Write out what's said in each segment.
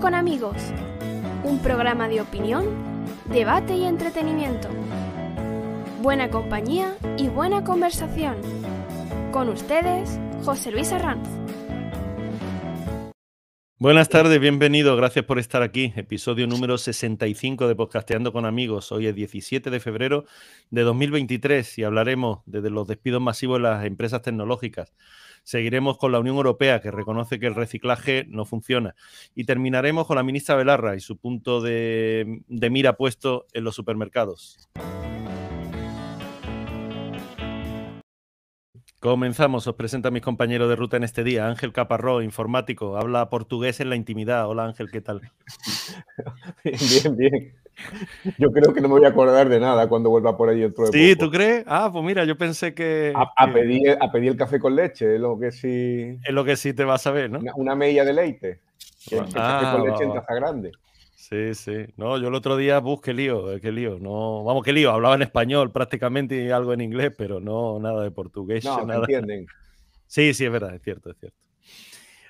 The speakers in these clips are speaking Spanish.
Con amigos, un programa de opinión, debate y entretenimiento. Buena compañía y buena conversación. Con ustedes, José Luis Arranz. Buenas tardes, bienvenido, gracias por estar aquí. Episodio número 65 de Podcasteando con Amigos. Hoy es 17 de febrero de 2023 y hablaremos de los despidos masivos en las empresas tecnológicas. Seguiremos con la Unión Europea, que reconoce que el reciclaje no funciona. Y terminaremos con la ministra Belarra y su punto de, mira puesto en los supermercados. Comenzamos, os presento a mis compañeros de ruta en este día. Ángel Caparró, informático, habla portugués en la intimidad. Hola Ángel, ¿qué tal? Bien, bien. Yo creo que no me voy a acordar de nada cuando vuelva por ahí dentro de Sí, poco. ¿tú crees? Ah, pues mira, yo pensé que... A, pedir, a pedir el café con leche, es lo que sí. Es lo que sí te vas a ver, ¿no? Una, una mella de leite. Que, el Ah, café con va, leche en va. taza grande. Sí, sí. No, yo el otro día, bus, qué lío, eh, qué lío. No, vamos, qué lío. Hablaba en español prácticamente y algo en inglés, pero no nada de portugués. No, nada. entienden. Sí, sí, es verdad, es cierto, es cierto.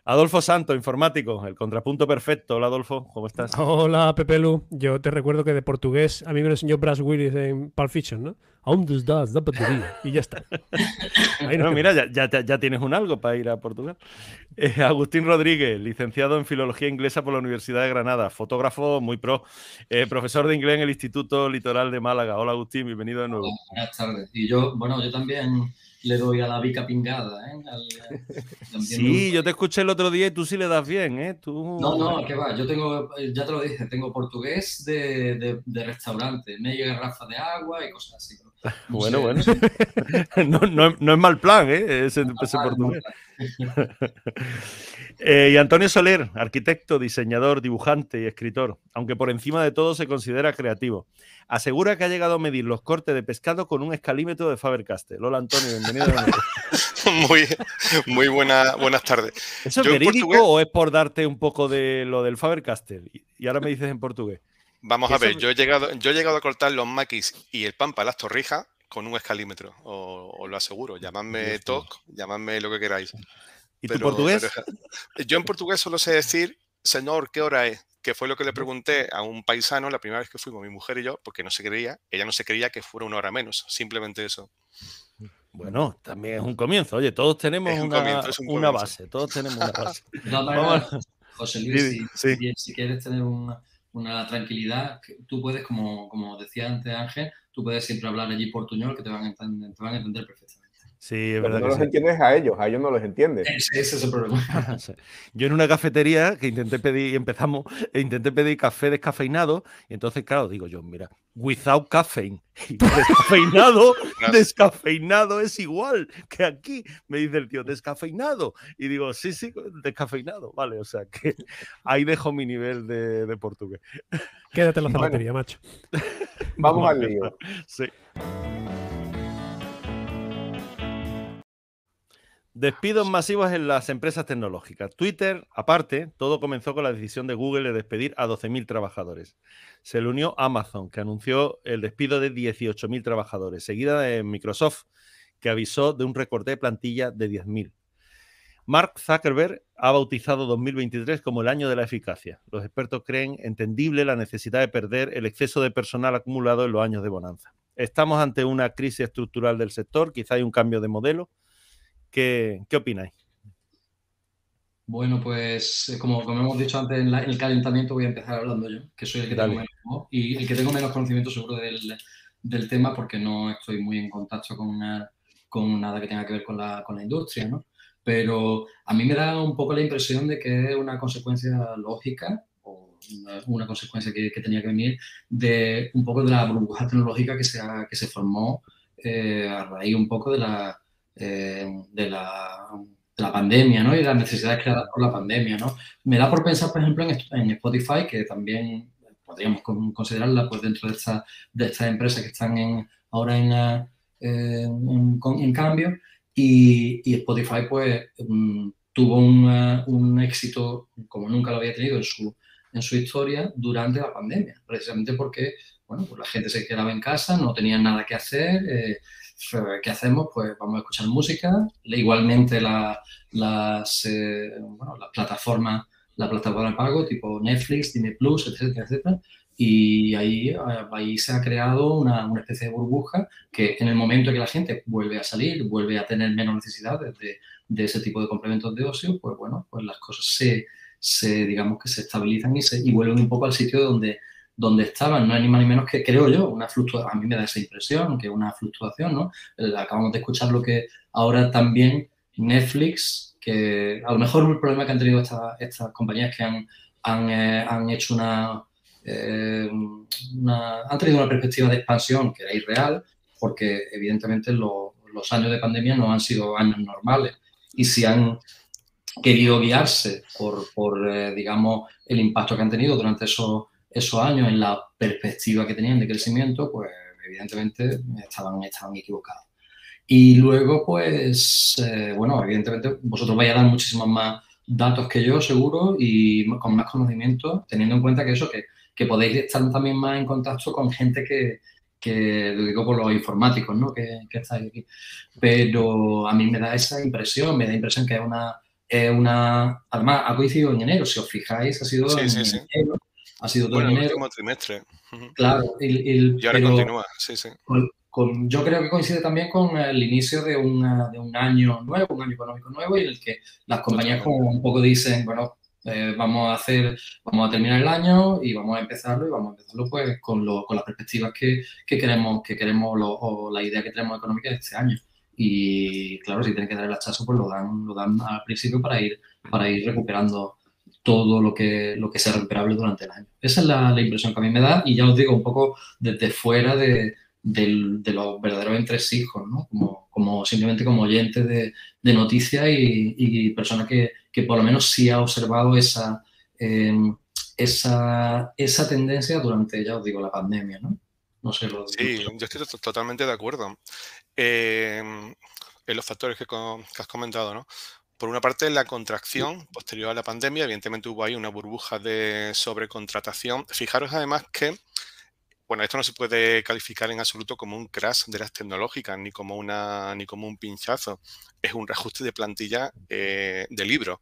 Adolfo Santo, informático, el contrapunto perfecto. Hola, Adolfo, ¿cómo estás? Hola, Pepe Lu. Yo te recuerdo que de portugués a mí me lo enseñó Brass Willis en Pulp Fiction, ¿no? Aún das, da batería. Y ya está. Ahí Bueno, nos mira, ya, ya tienes un algo para ir a Portugal. Eh, Agustín Rodríguez, licenciado en Filología Inglesa por la Universidad de Granada, fotógrafo muy pro, eh, profesor de inglés en el Instituto Litoral de Málaga. Hola, Agustín, bienvenido de nuevo. Buenas tardes. Y yo, bueno, yo también le doy a la bica pingada, ¿eh? Al- Sí, yo te escuché el otro día y tú sí le das bien, ¿eh? Tú... No, no, ¿qué va? Yo tengo, ya te lo dije, tengo portugués de, de, de restaurante, media garrafa de agua y cosas así. ¿no? No Bueno, bueno. no no, no es- mal plan, ¿eh? Ese, ese portugués. Eh, y Antonio Soler, arquitecto, diseñador, dibujante y escritor, aunque por encima de todo se considera creativo. Asegura que ha llegado a medir los cortes de pescado con un escalímetro de Faber-Castell. Hola Antonio, bienvenido. Muy, muy buena, buenas tardes. ¿Eso es verídico portugués- o es por darte un poco de lo del Faber-Castell? Y- Y ahora me dices en portugués. Vamos ¿Y a ver, yo he llegado, yo he llegado a cortar los maquis y el pan para las torrijas con un escalímetro, os lo aseguro. Llamadme. TOC, llamadme lo que queráis. ¿Y tu Pero- portugués? pero- yo en portugués solo sé decir, señor, ¿qué hora es? Que fue lo que le pregunté a un paisano la primera vez que fuimos, mi mujer y yo, porque no se creía, ella no se creía que fuera una hora menos, simplemente eso. Bueno, también es un comienzo. Oye, todos tenemos un una, comienzo, es un una comienzo. base. Todos tenemos una base. Vamos José Luis, Sí, si, sí. si- si quieres tener una, una tranquilidad, tú puedes, como, como decía antes Ángel, tú puedes siempre hablar allí portuñol que te van a entender, te van a entender perfectamente. Sí, es verdad no que los sí. entiendes es a ellos, a ellos no los entiendes. Ese, ese es el problema. Yo en una cafetería que intenté pedir, y empezamos, e intenté pedir café descafeinado, y entonces, claro, digo yo, mira, without caffeine. Descafeinado, descafeinado es igual que aquí. Me dice el tío, descafeinado. Y digo, sí, sí, descafeinado. Vale, o sea que ahí dejo mi nivel de, de portugués. Quédate en la Bueno. zapatería, macho. Vamos al lío. Sí. Despidos masivos en las empresas tecnológicas. Twitter, aparte, todo comenzó con la decisión de Google de despedir a 12.000 trabajadores. Se le unió Amazon, que anunció el despido de 18.000 trabajadores, seguida de Microsoft, que avisó de un recorte de plantilla de 10.000. Mark Zuckerberg ha bautizado 2023 como el año de la eficacia. Los expertos creen entendible la necesidad de perder el exceso de personal acumulado en los años de bonanza. Estamos ante una crisis estructural del sector, quizá hay un cambio de modelo. ¿Qué, qué opináis? Bueno, pues eh, como, como hemos dicho antes en, la- en el calentamiento, voy a empezar hablando yo, que soy el que Dale. tengo menos y el que tengo menos conocimiento seguro del, del tema porque no estoy muy en contacto con, una- con nada que tenga que ver con la, con la industria, ¿no? Pero a mí me da un poco la impresión de que es una consecuencia lógica o una, una consecuencia que, que tenía que venir de un poco de la burbuja tecnológica que se, ha- que se formó eh, a raíz un poco de la, eh, de la de la pandemia, ¿no? Y las necesidades creadas por la pandemia, ¿no? Me da por pensar, por ejemplo, en, Spotify, que también podríamos con- considerarla pues, dentro de, esta, de estas empresas que están en, ahora en, la- eh, en, cambio. Y, Spotify, pues, mm, tuvo un, eh, un éxito como nunca lo había tenido en su, en su historia durante la pandemia, precisamente porque, bueno, pues la gente se quedaba en casa, no tenían nada que hacer, ¿qué hacemos? Pues vamos a escuchar música. Igualmente la- las, eh, bueno, las plataformas la plataforma de pago tipo Netflix, Disney Plus, etcétera, etcétera. Y ahí, ahí se ha creado una, una, especie de burbuja que en el momento que la gente vuelve a salir, vuelve a tener menos necesidad de, de ese tipo de complementos de ocio, pues bueno, pues las cosas se, se digamos que se estabilizan y, se, y vuelven un poco al sitio donde, donde estaban, no hay ni más ni menos que, creo yo, una fluctuación, a mí me da esa impresión, que una fluctuación, ¿no? Acabamos de escuchar lo que ahora también Netflix, que a lo mejor el problema que han tenido estas compañías que han, han, eh, han hecho una, eh, una, han tenido una perspectiva de expansión que era irreal, porque evidentemente lo, los años de pandemia no han sido años normales. Y si han querido guiarse por, por eh, digamos, el impacto que han tenido durante esos, esos años en la perspectiva que tenían de crecimiento, pues evidentemente estaban, estaban equivocados. Y luego, pues, eh, bueno, evidentemente vosotros vais a dar muchísimos más datos que yo, seguro, y con más conocimiento, teniendo en cuenta que eso, que, que podéis estar también más en contacto con gente que, que lo digo por los informáticos, ¿no? Que, que estáis aquí. Pero a mí me da esa impresión, me da impresión que es una, es una... Además, ha coincidido en enero, si os fijáis, ha sido Sí, en sí, sí. Enero, ha sido todo Bueno, en el enero. último trimestre. Claro, y, y- Y ahora pero continúa, sí, sí. con- con- yo creo que coincide también con el inicio de, una- de un año nuevo, un año económico nuevo, y en el que las compañías como un poco dicen, bueno, eh, vamos a hacer, vamos a terminar el año y vamos a empezarlo y vamos a empezarlo pues con, lo- con las perspectivas que, que queremos, que queremos lo- o la idea que tenemos económica de este año. Y claro, si tienen que dar el hachazo, pues lo dan, lo dan al principio para ir, para ir recuperando todo lo que, lo que sea recuperable durante el año. Esa es la, la impresión que a mí me da y ya os digo, un poco desde fuera de, de los verdaderos entresijos, ¿no? Como, como simplemente como oyente de, de noticias y, y persona que, que por lo menos sí ha observado esa, eh, esa, esa tendencia durante, ya os digo, la pandemia, ¿no? No sé, lo Sí, yo estoy to- totalmente de acuerdo. Eh, en los factores que, que has comentado, ¿no? Por una parte, la contracción posterior a la pandemia, evidentemente hubo ahí una burbuja de sobrecontratación. Fijaros además que, bueno, esto no se puede calificar en absoluto como un crash de las tecnológicas, ni como, una, ni como un pinchazo. Es un reajuste de plantilla eh, de libro.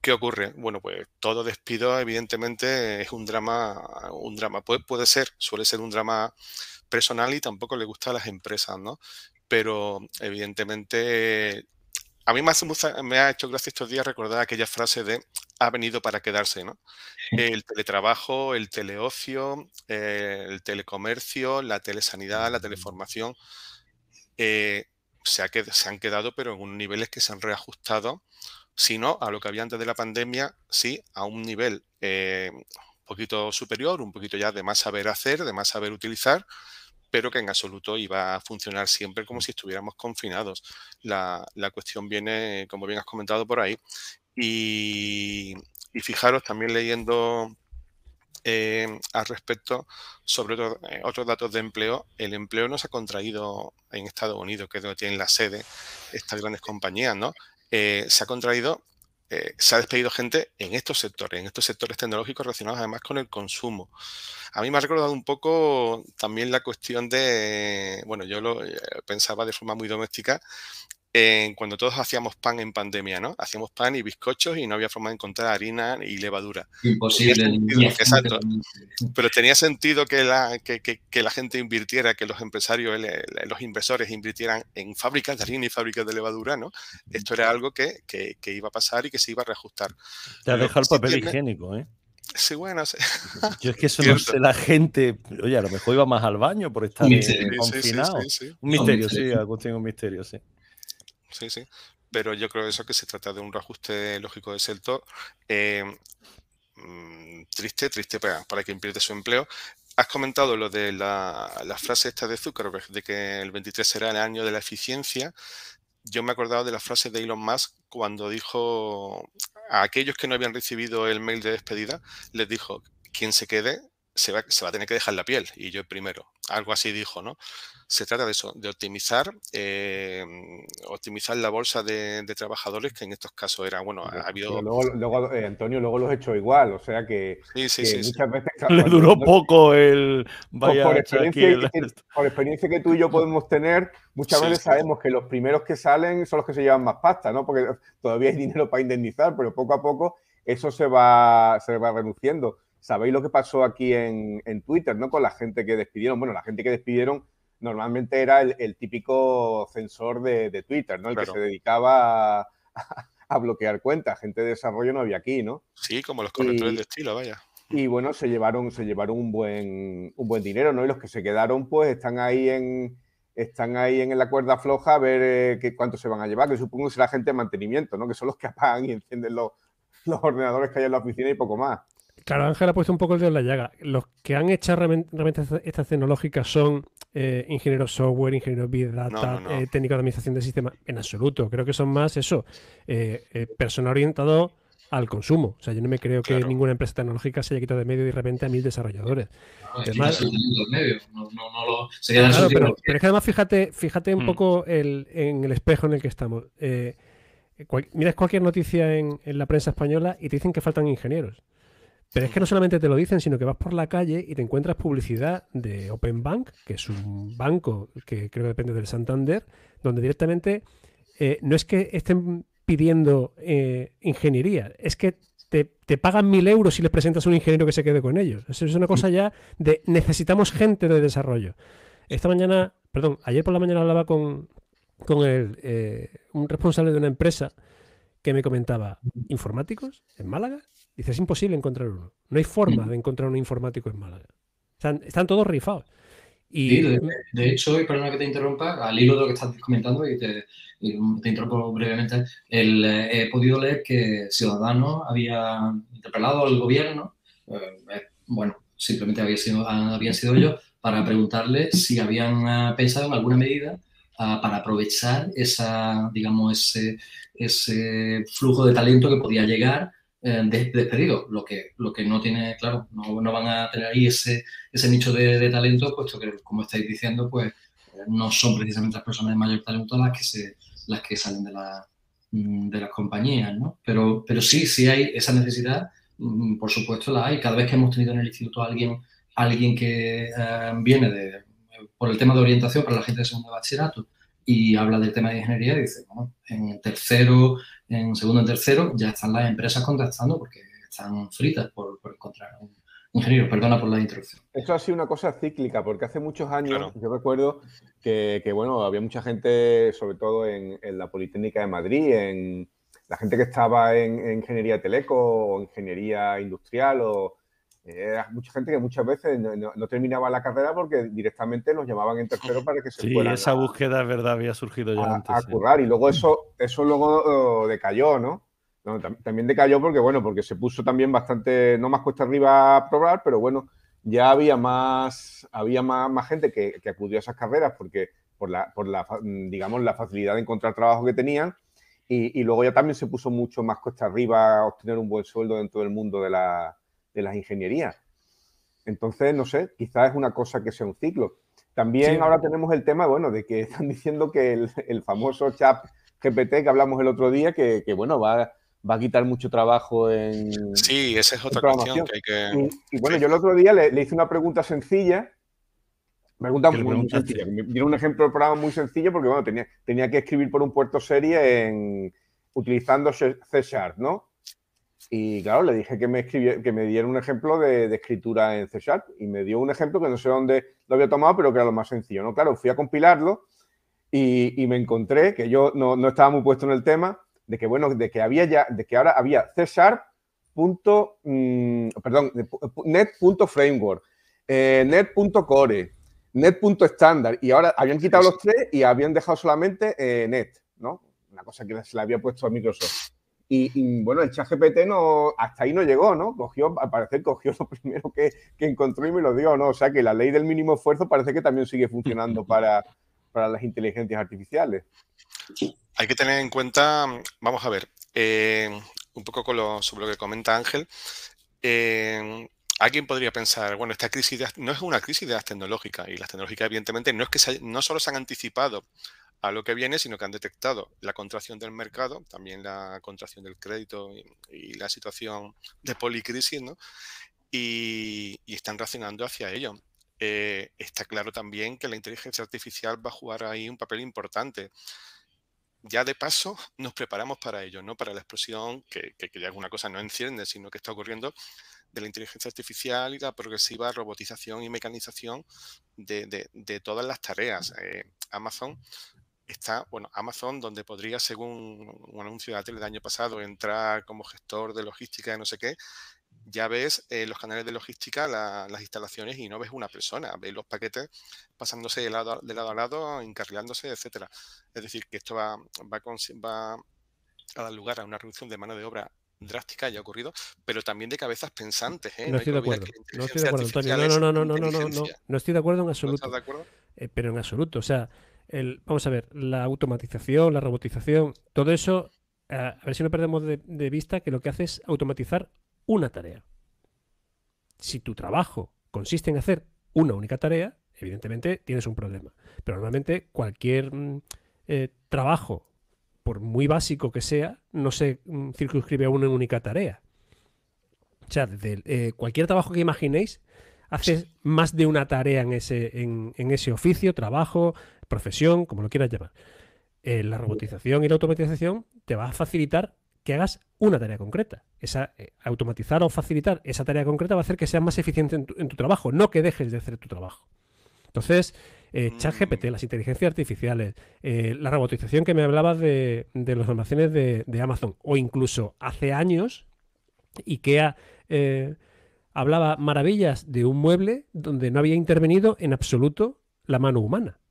¿Qué ocurre? Bueno, pues todo despido, evidentemente, es un drama, un drama. Puede, puede ser, suele ser un drama personal y tampoco le gusta a las empresas, ¿no? Pero evidentemente, a mí me, hace mucha- me ha hecho gracia estos días recordar aquella frase de ha venido para quedarse, ¿no? El teletrabajo, el teleocio, eh, el telecomercio, la telesanidad, la teleformación, eh, se, ha se han quedado, pero en unos niveles que se han reajustado, si no a lo que había antes de la pandemia, sí a un nivel eh, un poquito superior, un poquito ya de más saber hacer, de más saber utilizar, pero que en absoluto iba a funcionar siempre como si estuviéramos confinados. La, la cuestión viene, como bien has comentado por ahí, y, y fijaros también leyendo eh, al respecto sobre otro- eh, otros datos de empleo, el empleo no se ha contraído en Estados Unidos, que es donde tienen la sede estas grandes compañías, ¿no? Eh, se ha contraído, eh, se ha despedido gente en estos sectores, en estos sectores tecnológicos relacionados además con el consumo. A mí me ha recordado un poco también la cuestión de, bueno, yo lo eh, pensaba de forma muy doméstica, en cuando todos hacíamos pan en pandemia, ¿no? Hacíamos pan y bizcochos y no había forma de encontrar harina y levadura. imposible. Tenía sentido. Pero tenía sentido que la, que, que- que la gente invirtiera, que los empresarios, el- los inversores invirtieran en fábricas de harina y fábricas de levadura, ¿no? Esto era algo que, que- que iba a pasar y que se iba a reajustar. Te ha dejado el sí papel tiene- higiénico, ¿eh? Sí, bueno, sí. Yo es que eso no Cierto. sé la gente. Oye, a lo mejor iba más al baño por estar eh. Sí, confinado. Un misterio, sí, algo tiene un misterio, sí. Sí, sí. Pero yo creo eso que se trata de un reajuste lógico del sector. Eh, mm, triste, triste para, para quien pierde su empleo. Has comentado lo de la, la frase esta de Zuckerberg, de que el 23 será el año de la eficiencia. Yo me he acordado de la frase de Elon Musk cuando dijo a aquellos que no habían recibido el mail de despedida, les dijo, quien se quede se va, se va a tener que dejar la piel, y yo primero. Algo así dijo, ¿no? Se trata de eso, de optimizar, eh, optimizar la bolsa de, de trabajadores, que en estos casos era, bueno, ha habido... Pero luego, luego, eh, Antonio, luego los he hecho igual, o sea que, Sí, sí, que sí, sí. muchas veces... Le duró poco el. por, Vaya, por aquí experiencia, el- que- por experiencia que tú y yo podemos tener, muchas Sí, veces sí. sabemos que los primeros que salen son los que se llevan más pasta, ¿no? Porque todavía hay dinero para indemnizar, pero poco a poco eso se va, se va reduciendo. ¿Sabéis lo que pasó aquí en, Twitter, ¿no? Con la gente que despidieron. Bueno, la gente que despidieron normalmente era el, típico censor de, Twitter, ¿no? El que se dedicaba a, bloquear cuentas. Gente de desarrollo no había aquí, ¿no? Sí, como los correctores de estilo, vaya. Y bueno, se llevaron, se llevaron un buen, un buen dinero, ¿no? Y los que se quedaron, pues están ahí en, están ahí en la cuerda floja a ver eh, qué, cuánto se van a llevar, que supongo que será gente de mantenimiento, ¿no? Que son los que apagan y encienden los, los ordenadores que hay en la oficina y poco más. Claro, Ángel ha puesto un poco el dedo en la llaga. Los que han hecho herramientas estas tecnológicas son eh, ingenieros software, ingenieros big data, eh, técnicos de administración de sistemas. En absoluto. Creo que son más eso, eh, personal orientado al consumo. O sea, yo no me creo que ninguna empresa tecnológica se haya quitado de medio y de repente a mil desarrolladores. además, pero, es que además fíjate, fíjate un hmm. poco en el espejo en el que estamos. miras cualquier noticia en, en la prensa española y te dicen que faltan ingenieros. Pero es que no solamente te lo dicen, sino que vas por la calle y te encuentras publicidad de Open Bank, que es un banco que creo que depende del Santander, donde directamente eh, no es que estén pidiendo eh, ingeniería, es que te, pagan mil euros si les presentas a un ingeniero que se quede con ellos. Eso es una cosa ya de necesitamos gente de desarrollo. Esta mañana, perdón, ayer por la mañana hablaba con, con el, eh, un responsable de una empresa que me comentaba, ¿informáticos en Málaga? Dice, es imposible encontrar uno. No hay forma de encontrar un informático en Málaga. Están, todos rifados. Y... de, hecho, y perdona que te interrumpa, al hilo de lo que estás comentando y te, interrumpo brevemente, eh, he podido leer que Ciudadanos había interpelado al gobierno, eh, eh, bueno, simplemente había sido, habían sido ellos, para preguntarle si habían pensado en alguna medida ah, para aprovechar esa, digamos, ese, ese flujo de talento que podía llegar eh, despedido, lo que, lo que no tiene, claro, no, no van a tener ahí ese, ese nicho de, talento, puesto que, como estáis diciendo, pues eh, no son precisamente las personas de mayor talento las que, se, las que salen de, la, mm, de las compañías, ¿no? Pero, pero sí, sí hay esa necesidad, mm, por supuesto la hay. Cada vez que hemos tenido en el instituto alguien, alguien que eh, viene de, por el tema de orientación para la gente de segundo bachillerato y habla del tema de ingeniería, dice, bueno, en tercero, en segundo en tercero, ya están las empresas contactando porque están fritas por, encontrar un ingeniero. Perdona por la introducción. Eso ha sido una cosa cíclica, porque hace muchos años yo recuerdo que, bueno, había mucha gente, sobre todo en, la Politécnica de Madrid, en la gente que estaba en, ingeniería teleco o ingeniería industrial o era mucha gente que muchas veces no, terminaba la carrera porque directamente nos llamaban en tercero para que se sí, esa búsqueda es verdad había surgido ya a, antes. A currar y luego eso, eso luego oh, decayó, ¿no? También decayó porque, bueno, porque se puso también bastante, no más cuesta arriba a probar, pero bueno, ya había más, había más, gente que, acudió a esas carreras porque por la, por la, digamos, la facilidad de encontrar trabajo que tenían y, y luego ya también se puso mucho más cuesta arriba obtener un buen sueldo dentro del mundo de la, de las ingenierías. Entonces, no sé, quizás es una cosa que sea un ciclo. También ahora tenemos el tema, bueno, de que están diciendo que el, famoso chat GPT que hablamos el otro día, que, bueno, va, va, a quitar mucho trabajo en. Sí, esa es otra cuestión que hay que. Y, bueno, yo el otro día le, hice una pregunta sencilla. Pregunta muy, sencilla. Dieron un ejemplo de programa muy sencillo porque, bueno, tenía, tenía que escribir por un puerto serie en, utilizando C Sharp, ¿no? Y claro, le dije que me, que me diera un ejemplo de, escritura en C Sharp y me dio un ejemplo que no sé dónde lo había tomado, pero que era lo más sencillo. ¿no? Claro, fui a compilarlo y, me encontré que yo no, estaba muy puesto en el tema de que, bueno, de que había ya, de que ahora había C Sharp. Punto, mm, perdón, net.framework, eh, net.core, net.standard y ahora habían quitado los tres y habían dejado solamente eh, net, ¿no? Una cosa que se le había puesto a Microsoft. Y, bueno, el chat GPT no, hasta ahí no llegó, ¿no? Cogió, al parecer cogió lo primero que, encontró y me lo dio, ¿no? O sea que la ley del mínimo esfuerzo parece que también sigue funcionando para, las inteligencias artificiales. Hay que tener en cuenta, vamos a ver, eh, un poco con lo, sobre lo que comenta Ángel. Eh, alguien podría pensar, bueno, esta crisis no es una crisis de las tecnológicas y las tecnológicas evidentemente no es que no solo se han anticipado a lo que viene, sino que han detectado la contracción del mercado, también la contracción del crédito y, la situación de policrisis, ¿no? Y, están reaccionando hacia ello. Eh, está claro también que la inteligencia artificial va a jugar ahí un papel importante. ya de paso nos preparamos para ello, ¿no? Para la explosión, que, ya alguna cosa no enciende, sino que está ocurriendo de la inteligencia artificial y la progresiva robotización y mecanización de, todas las tareas. Eh, Amazon está, bueno, Amazon, donde podría, según un anuncio de la tele del año pasado, entrar como gestor de logística de no sé qué, ya ves en los canales de logística las instalaciones y no ves una persona, ves los paquetes pasándose de lado, de lado a lado, encarrilándose, etcétera. Es decir, que esto va, va, va a dar lugar a una reducción de mano de obra drástica ya ha ocurrido, pero también de cabezas pensantes. ¿eh? No, estoy de acuerdo. No estoy de acuerdo, Antonio. No, no, no, no, no, no, no, no, estoy de acuerdo en absoluto. ¿No estás de acuerdo? Eh, pero en absoluto. O sea, el, vamos a ver, la automatización, la robotización, todo eso, eh, a ver si no perdemos de, vista que lo que hace es automatizar una tarea. Si tu trabajo consiste en hacer una única tarea, evidentemente tienes un problema. Pero normalmente cualquier mm, eh, trabajo por muy básico que sea, no se mm, circunscribe a una única tarea. O sea, eh, cualquier trabajo que imaginéis, haces más de una tarea en ese, en, ese oficio, trabajo, profesión, como lo quieras llamar. Eh, la robotización y la automatización te va a facilitar que hagas una tarea concreta. Esa, eh, automatizar o facilitar esa tarea concreta va a hacer que seas más eficiente en tu, trabajo, no que dejes de hacer tu trabajo. Entonces, eh, ChatGPT, las inteligencias artificiales, eh, la robotización que me hablabas de, los almacenes de, Amazon, o incluso hace años, IKEA eh, hablaba maravillas de un mueble donde no había intervenido en absoluto la mano humana.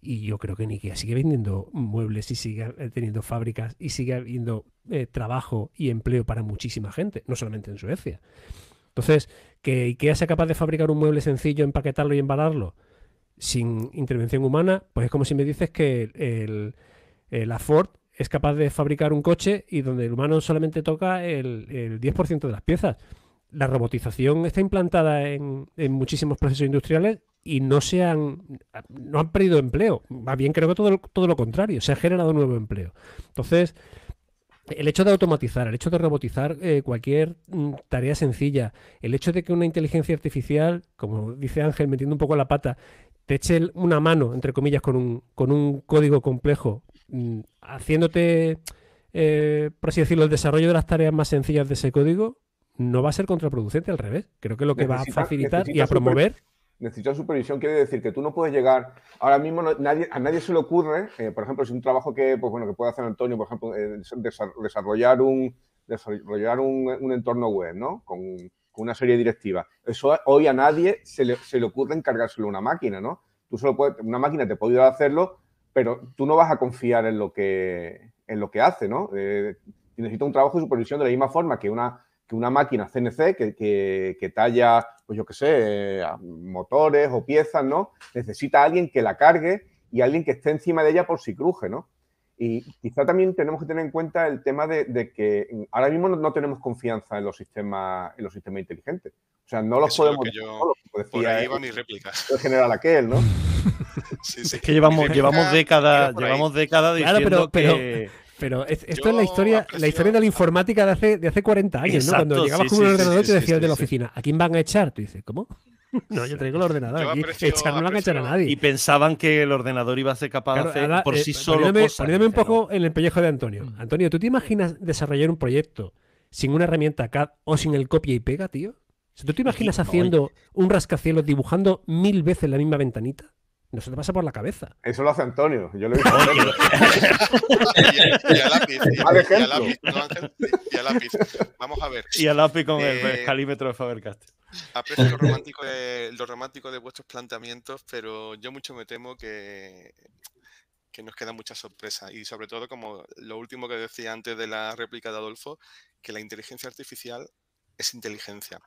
Y yo creo que IKEA sigue vendiendo muebles y sigue teniendo fábricas y sigue habiendo trabajo y empleo para muchísima gente, no solamente en Suecia. Entonces, que IKEA sea capaz de fabricar un mueble sencillo, empaquetarlo y embalarlo, sin intervención humana, pues es como si me dices que el, la Ford es capaz de fabricar un coche y donde el humano solamente toca el, 10% de las piezas. La robotización está implantada en, muchísimos procesos industriales y no se han, no han perdido empleo. Más bien creo que todo, todo lo contrario, se ha generado nuevo empleo. Entonces, el hecho de automatizar, el hecho de robotizar eh, cualquier mm, tarea sencilla, el hecho de que una inteligencia artificial, como dice Ángel, metiendo un poco la pata, te eche una mano, entre comillas, con un, con un código complejo, mm, haciéndote, eh, por así decirlo, el desarrollo de las tareas más sencillas de ese código, no va a ser contraproducente, al revés. Creo que lo que va a facilitar y a promover... necesita supervisión quiere decir que tú no puedes llegar, ahora mismo a nadie se le ocurre, eh, por ejemplo, si un trabajo que, pues bueno, que puede hacer Antonio, por ejemplo, eh, desarrollar un desarrollar un, entorno web, ¿no? Con, una serie directiva. Eso hoy a nadie se le, se le ocurre encargárselo a una máquina, ¿no? Tú solo puedes, una máquina te puede ayudar a hacerlo, pero tú no vas a confiar en lo que, en lo que hace, ¿no? Eh, necesita un trabajo de supervisión de la misma forma que una, que una máquina CNC que, que, talla, pues yo qué sé, motores o piezas, ¿no? Necesita alguien que la cargue y alguien que esté encima de ella por si cruje, ¿no? Y quizá también tenemos que tener en cuenta el tema de, que ahora mismo no, tenemos confianza en los sistemas, en los sistemas inteligentes. O sea, no los podemos. Es yo, por ahí va mi réplica. El general aquel, ¿no? sí, sí. Es que llevamos, llevamos décadas, llevamos décadas diciendo pero, que. Pero esto es la historia, la historia de la informática de hace, de hace 40 años, ¿no? Cuando llegabas con un ordenador y te decías de la oficina, ¿a quién van a echar? Tú dices, ¿cómo? No, yo traigo el ordenador. Aquí echar no van a echar a nadie. Y pensaban que el ordenador iba a ser capaz de hacer por eh, sí solo. Poniéndome, un poco en el pellejo de Antonio. Mm. Antonio, ¿tú te imaginas desarrollar un proyecto sin una herramienta CAD o sin el copia y pega, tío? ¿Tú te imaginas haciendo un rascacielos dibujando mil veces la misma ventanita? No se te pasa por la cabeza. Eso lo hace Antonio. Yo lo he visto. y, a lápiz. Y, a lápiz, y a lápiz. Vamos a ver. Y a lápiz con el eh, calímetro de Faber-Castell. Aprecio lo romántico, de, lo romántico de vuestros planteamientos, pero yo mucho me temo que, que nos queda mucha sorpresa. Y sobre todo, como lo último que decía antes de la réplica de Adolfo, que la inteligencia artificial es inteligencia.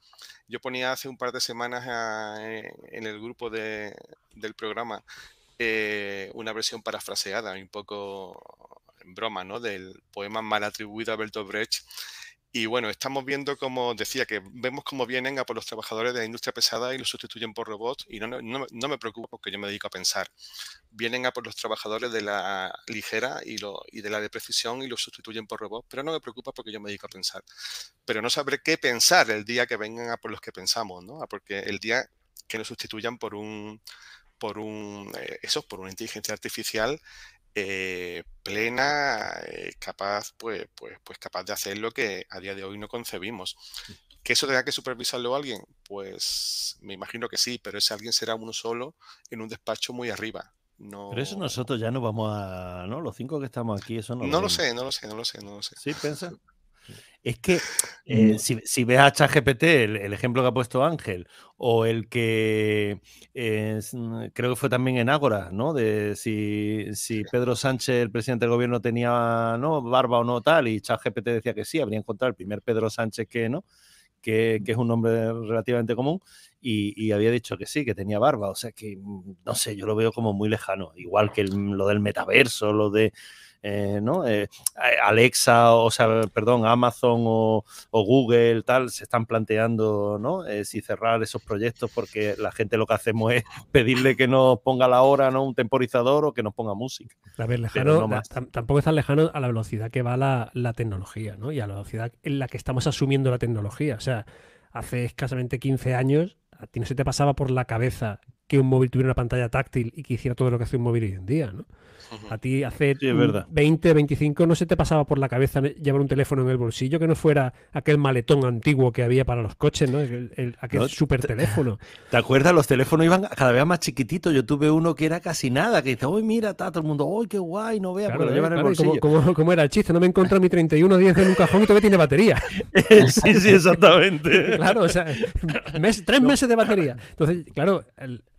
Yo ponía hace un par de semanas eh, en el grupo del programa eh, una versión parafraseada, un poco en broma, ¿no? Del poema mal atribuido a Bertolt Brecht, y bueno, estamos viendo como decía que vemos cómo vienen a por los trabajadores de la industria pesada y los sustituyen por robots y no, no, no, me preocupa porque yo me dedico a pensar. Vienen a por los trabajadores de la ligera y, lo, y de la de precisión y los sustituyen por robots, pero no me preocupa porque yo me dedico a pensar. Pero no sabré qué pensar el día que vengan a por los que pensamos, ¿no? Porque el día que nos sustituyan por un, por un, eh, eso, por una inteligencia artificial eh, plena, eh, capaz, pues, pues, pues capaz de hacer lo que a día de hoy no concebimos. ¿Que eso tenga que supervisarlo alguien? Pues me imagino que sí, pero ese alguien será uno solo en un despacho muy arriba. No... Pero eso nosotros ya no vamos a. ¿No? Los cinco que estamos aquí, eso no. No lo, sé, no lo sé, no lo sé, no lo sé. Sí, piensa. Es que eh, si, ves a ChatGPT, el, ejemplo que ha puesto Ángel, o el que mm, creo que fue también en Ágora, ¿no? De si, si, Pedro Sánchez, el presidente del gobierno, tenía ¿no? barba o no tal, y ChatGPT decía que sí, habría encontrado el primer Pedro Sánchez que no, que, es un nombre relativamente común, y, había dicho que sí, que tenía barba. O sea que, mm, no sé, yo lo veo como muy lejano, igual que lo del metaverso, lo de eh, ¿no? Eh, Alexa, o sea, perdón, Amazon o, Google, tal, se están planteando, ¿no? Eh, si cerrar esos proyectos porque la gente lo que hacemos es pedirle que nos ponga la hora, ¿no? Un temporizador o que nos ponga música. A ver, lejano, tampoco es tan lejano a la velocidad que va la, la tecnología, ¿no? Y a la velocidad en la que estamos asumiendo la tecnología. O sea, hace escasamente 15 años a ti no se te pasaba por la cabeza que un móvil tuviera una pantalla táctil y que hiciera todo lo que hace un móvil hoy en día, ¿no? A ti hace 20, 25 no se te pasaba por la cabeza llevar un teléfono en el bolsillo que no fuera aquel maletón antiguo que había para los coches, ¿no? aquel super teléfono. ¿Te acuerdas? Los teléfonos iban cada vez más chiquititos. Yo tuve uno que era casi nada, que dice, uy, mira, está todo el mundo, uy, qué guay, no vea, pero lo llevan en el bolsillo. Como, era el chiste? No me encontré mi 3110 en un cajón y todavía tiene batería. sí, sí, exactamente. claro, o sea, tres meses de batería. Entonces, claro,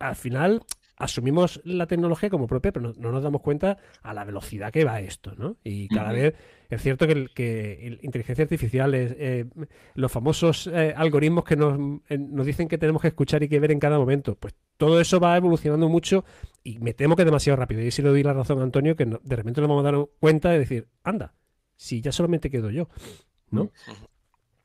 al final asumimos la tecnología como propia, pero no, nos damos cuenta a la velocidad que va esto, ¿no? Y cada vez es cierto que, que inteligencia artificial, es, eh, los famosos eh, algoritmos que nos, nos, dicen que tenemos que escuchar y que ver en cada momento, pues todo eso va evolucionando mucho y me temo que demasiado rápido. Y si le doy la razón a Antonio, que de repente nos vamos a dar cuenta de decir, anda, si ya solamente quedo yo, ¿no?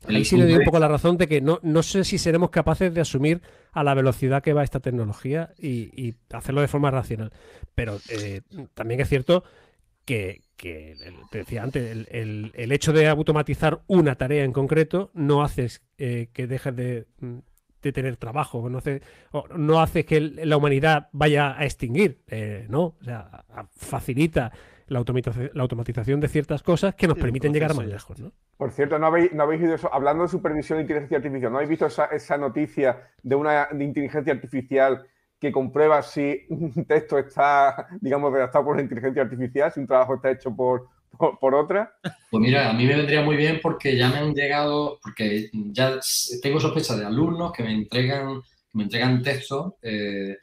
Ahí sí le doy un poco la razón de que no, no sé si seremos capaces de asumir a la velocidad que va esta tecnología y, hacerlo de forma racional. Pero eh, también es cierto que, te decía antes, el, hecho de automatizar una tarea en concreto no hace eh, que dejes de, tener trabajo, no hace, no hace que la humanidad vaya a extinguir, eh, no, o sea, facilita la, automatización, de ciertas cosas que nos permiten llegar más lejos. ¿no? Por cierto, ¿no habéis, no habéis eso? Hablando de supervisión de inteligencia artificial, ¿no habéis visto esa, noticia de una inteligencia artificial que comprueba si un texto está, digamos, redactado por la inteligencia artificial, si un trabajo está hecho por, por, otra? Pues mira, a mí me vendría muy bien porque ya me han llegado, porque ya tengo sospecha de alumnos que me entregan, me entregan textos eh,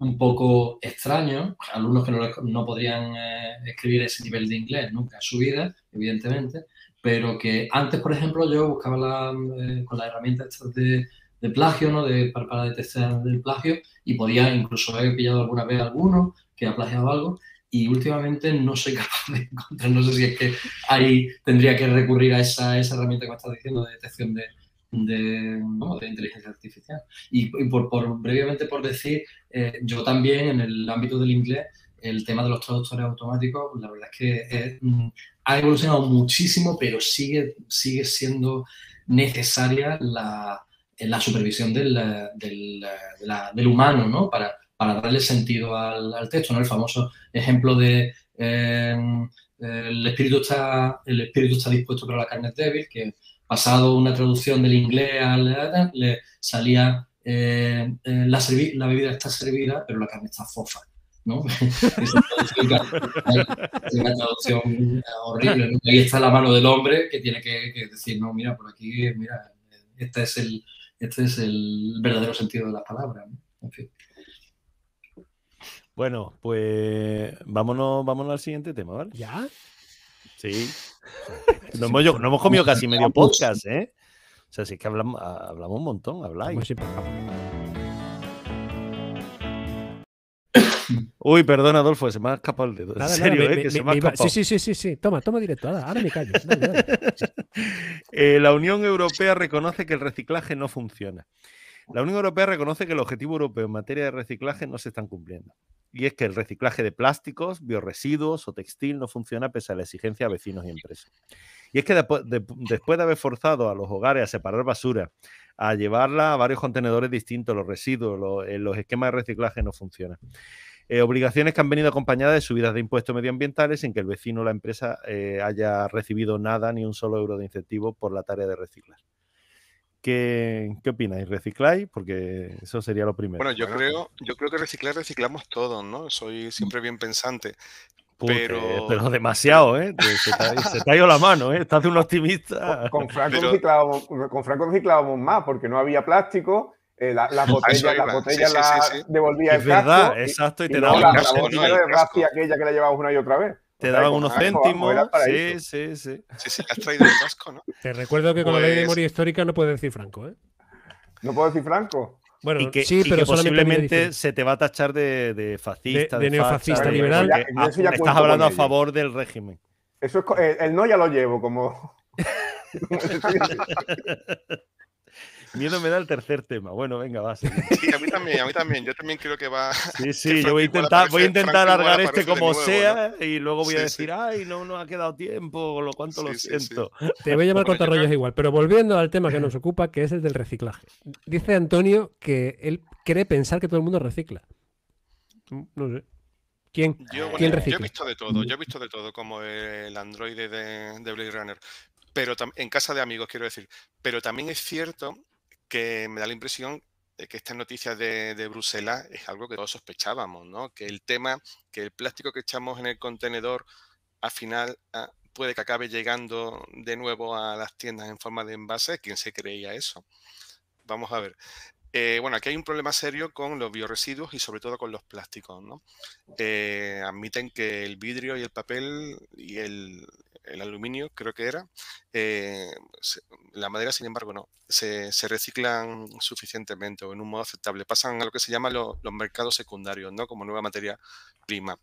un poco extraño, alumnos que no, podrían eh, escribir ese nivel de inglés nunca en su vida, evidentemente, pero que antes, por ejemplo, yo buscaba la, eh, con la herramienta de, de, plagio, ¿no? de, para, para, detectar el plagio, y podía incluso haber pillado alguna vez alguno que ha plagiado algo, y últimamente no soy capaz de encontrar, no sé si es que ahí tendría que recurrir a esa, esa herramienta que me estás diciendo de detección de, de, de inteligencia artificial. Y, por, por, brevemente por decir, eh, yo también en el ámbito del inglés, el tema de los traductores automáticos, la verdad es que mm, ha evolucionado muchísimo, pero sigue, sigue siendo necesaria la, la supervisión del, del, del humano, ¿no? Para, para darle sentido al, al, texto, ¿no? El famoso ejemplo de eh, el, espíritu está, el espíritu está dispuesto para la carne débil, que pasado una traducción del inglés al le salía eh, eh, la, la, bebida está servida, pero la carne está fofa. ¿no? es una traducción horrible. Ahí está la mano del hombre que tiene que, decir, no, mira, por aquí, mira, este es el, este es el verdadero sentido de las palabras. En fin. Bueno, pues vámonos, vámonos al siguiente tema, ¿vale? ¿Ya? Sí. No hemos, comido casi medio podcast, ¿eh? O sea, sí que hablamos, hablamos un montón, habláis. Uy, perdón, Adolfo, se me ha escapado el dedo. en serio, ¿eh? que se me, ha escapado. Sí, sí, sí, sí, Toma, toma directo. Ahora, me callo. Eh, la Unión Europea reconoce que el reciclaje no funciona. La Unión Europea reconoce que el objetivo europeo en materia de reciclaje no se están cumpliendo. Y es que el reciclaje de plásticos, bioresiduos o textil no funciona pese a la exigencia de vecinos y empresas. Y es que después de, haber forzado a los hogares a separar basura, a llevarla a varios contenedores distintos, los residuos, los, eh, los esquemas de reciclaje no funcionan. Eh, obligaciones que han venido acompañadas de subidas de impuestos medioambientales sin que el vecino o la empresa eh, haya recibido nada, ni un solo euro de incentivo por la tarea de reciclar. ¿Qué, ¿Qué, opináis? ¿Recicláis? Porque eso sería lo primero. Bueno, yo creo, yo creo que reciclar, reciclamos todos, ¿no? Soy siempre bien pensante. pero... pero demasiado, ¿eh? Se te, ha, ido la mano, ¿eh? Estás de un optimista. Con, Franco pero... reciclábamos, con Franco reciclábamos más porque no había plástico, eh, la, las botellas, las botellas sí, sí, sí, devolvía es el verdad, casco, exacto, y te y daban la, unos la botella céntimos. de aquella que la llevabas una y otra vez. Te daban unos céntimos. Sí, sí, sí. Sí, sí, has traído el casco, ¿no? Te recuerdo que con la ley de Pues- memoria histórica no puedes decir Franco, ¿eh? No puedo decir Franco. Bueno, y que, sí, y pero que posiblemente se te va a tachar de, de fascista, De- de facha, neofascista de- liberal. ya- estás hablando a favor del régimen. Eso es, el, el no ya lo llevo como. Miedo me da el tercer tema. Bueno, venga, va. sí. Sí, a mí también, a mí también. Yo también creo que va. Sí, sí, que yo voy a intentar, voy a intentar alargar este como nuevo, sea y luego voy a decir, sí. ay, no nos ha quedado tiempo, lo cuanto lo Sí, sí, sí. siento. Te voy a llamar Bueno, yo contarrollos creo- igual, pero volviendo al tema que nos ocupa, que es el del reciclaje. Dice Antonio que él cree pensar que todo el mundo recicla. Mm, No sé. ¿Quién? Yo, bueno, ¿Quién yo recicla? he visto de todo, yo he visto de todo, como el androide de, de Blade Runner, pero en casa de amigos, quiero decir. Pero también es cierto que me da la impresión de que estas noticias de, Bruselas es algo que todos sospechábamos, ¿no? Que el tema, que el plástico que echamos en el contenedor, al final ah, puede que acabe llegando de nuevo a las tiendas en forma de envase. ¿Quién se creía eso? Vamos a ver. Eh, bueno, aquí hay un problema serio con los bioresiduos y sobre todo con los plásticos, ¿no? Eh, admiten que el vidrio y el papel y el, el aluminio, creo que era, eh, la madera, sin embargo, no, se, reciclan suficientemente o en un modo aceptable. Pasan a lo que se llama lo- los mercados secundarios, ¿no? Como nueva materia prima.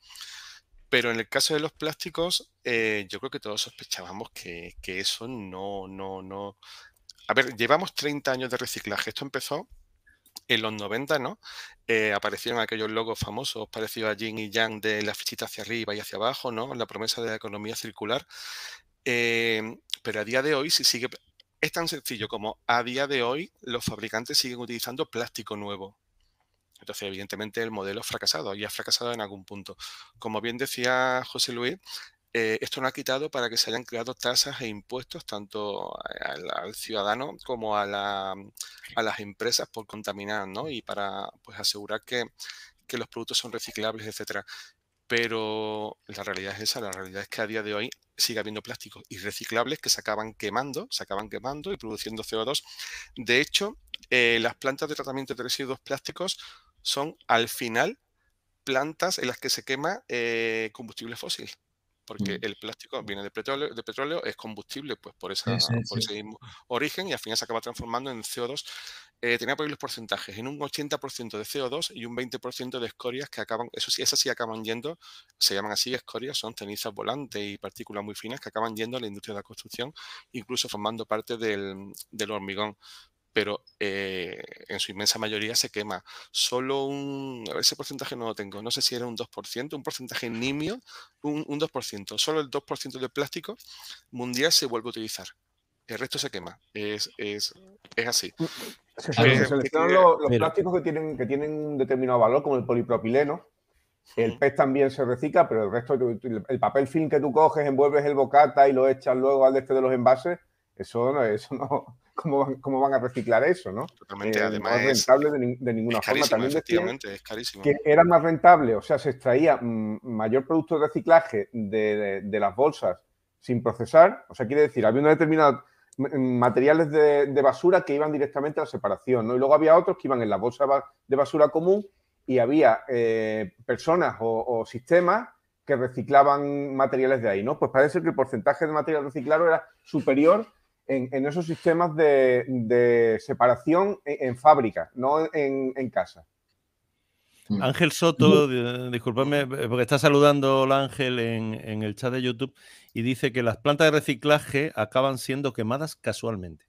Pero en el caso de los plásticos, eh, yo creo que todos sospechábamos que, que eso no, no, no. A ver, llevamos 30 años de reciclaje. Esto empezó en los 90, ¿no? Eh, aparecieron aquellos logos famosos parecidos a Yin y Yang de la fichita hacia arriba y hacia abajo, ¿no? La promesa de la economía circular. Eh, pero a día de hoy, si sigue, es tan sencillo como a día de hoy los fabricantes siguen utilizando plástico nuevo. Entonces, evidentemente, el modelo ha fracasado y ha fracasado en algún punto. Como bien decía José Luis, eh, esto no ha quitado para que se hayan creado tasas e impuestos tanto al, ciudadano como a, la, a las empresas por contaminar, ¿no? Y para pues, asegurar que, que los productos son reciclables, etcétera. Pero la realidad es esa, la realidad es que a día de hoy sigue habiendo plásticos irreciclables que se acaban quemando, se acaban quemando y produciendo CO2. De hecho, eh, las plantas de tratamiento de residuos plásticos son al final plantas en las que se quema eh, combustible fósil. Porque Mm. el plástico viene de petróleo, de petróleo es combustible pues, por, esa, Sí, sí, por sí. ese mismo origen y al final se acaba transformando en CO2. Eh, tenía por ahí los porcentajes, en un 80% de CO2 y un 20% de escorias que acaban, eso sí, esas sí acaban yendo, se llaman así escorias, son cenizas volantes y partículas muy finas que acaban yendo a la industria de la construcción, incluso formando parte del, del hormigón. Pero eh, en su inmensa mayoría se quema. Solo un, a ver, ese porcentaje no lo tengo, no sé si era un 2%, un porcentaje nimio, un, un 2%. Solo el 2% de plástico mundial se vuelve a utilizar. El resto se quema. Es, es, es así. Se, seleccionan los, plásticos que tienen, que tienen un determinado valor, como el polipropileno. El. PET también se recicla, pero el resto, el papel film que tú coges, envuelves el bocata y lo echas luego al de este de los envases, eso no, eso no, ¿cómo van, cómo van a reciclar eso, no? Totalmente. Eh, Además, no es rentable de, nin- de ninguna es forma. También efectivamente, es carísimo. que era más rentable, o sea, se extraía mm, mayor producto de reciclaje de, de- de las bolsas sin procesar, o sea, quiere decir, había unos determinados mm, materiales de, de basura que iban directamente a la separación, ¿no? Y luego había otros que iban en la bolsa de basura común y había eh, personas o, o sistemas que reciclaban materiales de ahí, ¿no? Pues parece que el porcentaje de material reciclado era superior en, en esos sistemas de, de separación en, en fábrica, no en, en casa. Mm. Ángel Soto, di- disculpadme, eh, porque está saludando el Ángel en, en el chat de YouTube y dice que las plantas de reciclaje acaban siendo quemadas casualmente.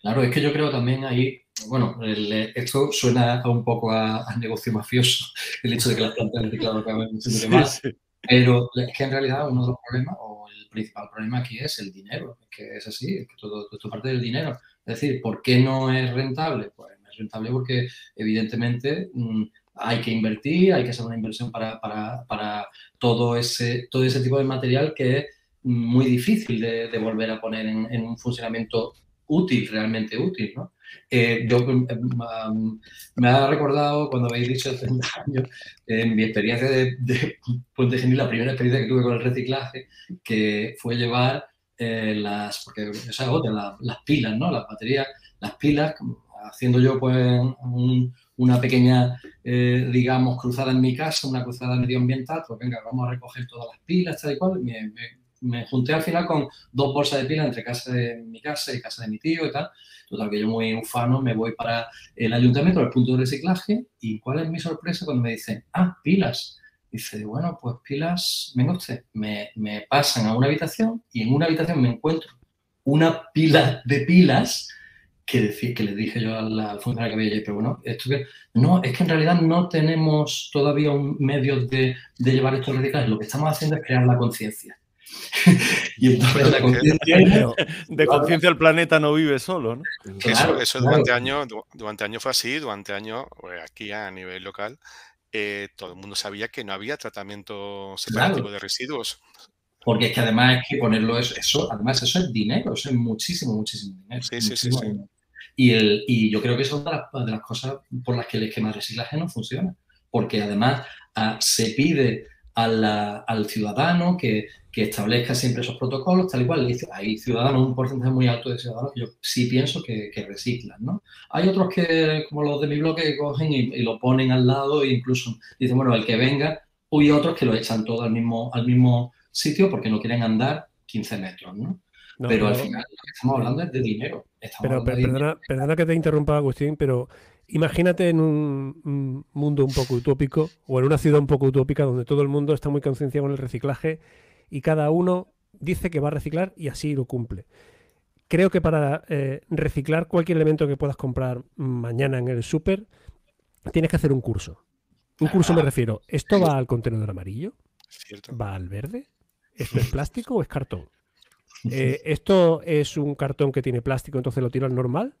Claro, es que yo creo también ahí, bueno, el- esto suena a un poco a, a negocio mafioso, el hecho de que las plantas de reciclado acaben siendo quemadas, Sí, sí. pero es que en realidad uno de los problemas, o principal problema aquí es el dinero, es que es así, es que todo, esto parte del dinero. Es decir, ¿por qué no es rentable? Pues no es rentable porque evidentemente mm, hay que invertir, hay que hacer una inversión para, todo, ese, todo ese tipo de material que es muy difícil de, volver a poner en, un funcionamiento útil, realmente útil, ¿no? Eh, yo mm, mm, me ha recordado cuando habéis dicho 30 años, en mi experiencia de, de Puente Genil, la primera experiencia que tuve con el reciclaje, que fue llevar eh, las, porque esa las pilas, ¿no? Las baterías, las pilas, haciendo yo pues una pequeña, eh, digamos, cruzada en mi casa, una cruzada medioambiental, pues venga, vamos a recoger todas las pilas, tal y cual, me, me, junté al final con dos bolsas de pilas entre casa de mi casa y casa de mi tío y tal. Total, que yo muy ufano me voy para el ayuntamiento, el punto de reciclaje, y cuál es mi sorpresa cuando me dicen, ah, pilas. Dice, bueno, pues pilas, venga usted, me, me pasan a una habitación y en una habitación me encuentro una pila de pilas que, decir, que le dije yo al funcionario que había allí, pero bueno, esto que, no, es que en realidad no tenemos todavía un medio de, de llevar esto a reciclaje, lo que estamos haciendo es crear la conciencia. y entonces la conciencia... De conciencia el planeta no vive solo, ¿no? Eso, eso durante años durante años fue así, durante años, pues, aquí a nivel local, eh, todo el mundo sabía que no había tratamiento separativo de residuos. Porque es que además es que ponerlo eso, eso, además eso es dinero, eso es muchísimo, muchísimo dinero. Sí, sí, sí, Y, el, y yo creo que eso es una de las, cosas por las que el esquema de reciclaje no funciona. Porque además ah, se pide al ciudadano que, establezca siempre esos protocolos, tal y cual. Hay ciudadanos, un porcentaje muy alto de ciudadanos que yo sí pienso que, reciclan, ¿no? Hay otros que, como los de mi bloque, que cogen y, lo ponen al lado e incluso dicen, bueno, el que venga, y otros que lo echan todo al mismo, al mismo sitio porque no quieren andar 15 metros, ¿no? pero al final lo que estamos hablando es de dinero. pero, perdona, que te interrumpa, Agustín, pero imagínate en un, mundo un poco utópico o en una ciudad un poco utópica donde todo el mundo está muy concienciado con el reciclaje y cada uno dice que va a reciclar y así lo cumple. Creo que para eh, reciclar cualquier elemento que puedas comprar mañana en el súper, tienes que hacer un curso. Un curso me refiero, ¿esto va al contenedor amarillo? ¿Va al verde? ¿Esto es plástico o es cartón? Eh, ¿Esto es un cartón que tiene plástico, entonces lo tiro al normal?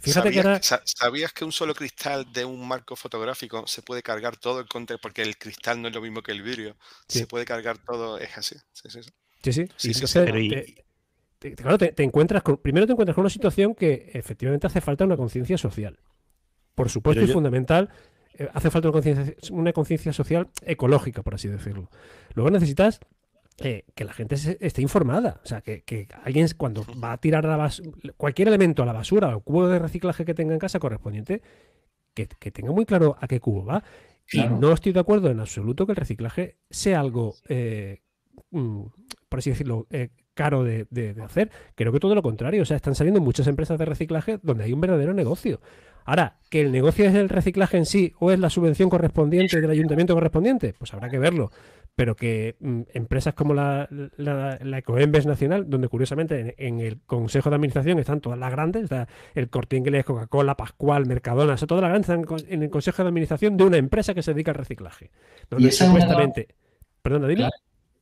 Fíjate que ahora... ¿Sabías que un solo cristal de un marco fotográfico se puede cargar todo el contenido? Porque el cristal no es lo mismo que el vidrio. Se puede cargar todo, es así. Sí, sí. Sí, sí. te, encuentras primero te encuentras con una situación que efectivamente hace falta una conciencia social. Por supuesto, es fundamental. Eh, hace falta una conciencia social ecológica, por así decirlo. Luego necesitas eh, que la gente esté informada. O sea, que, alguien cuando va a tirar cualquier elemento a la basura o cubo de reciclaje que tenga en casa correspondiente, que, tenga muy claro a qué cubo va. Y no estoy de acuerdo en absoluto que el reciclaje sea algo, eh, mm, por así decirlo, eh, caro de, hacer. Creo que todo lo contrario. O sea, están saliendo muchas empresas de reciclaje donde hay un verdadero negocio. Ahora, que el negocio es el reciclaje en sí o es la subvención correspondiente del ayuntamiento correspondiente, pues habrá que verlo pero que mm, empresas como la, la, Ecoembes Nacional, donde curiosamente en, el Consejo de Administración están todas las grandes, está el Corte Inglés, Coca-Cola, Pascual, Mercadona, todas las grandes están en el Consejo de Administración de una empresa que se dedica al reciclaje. Donde supuestamente... Perdona, dile.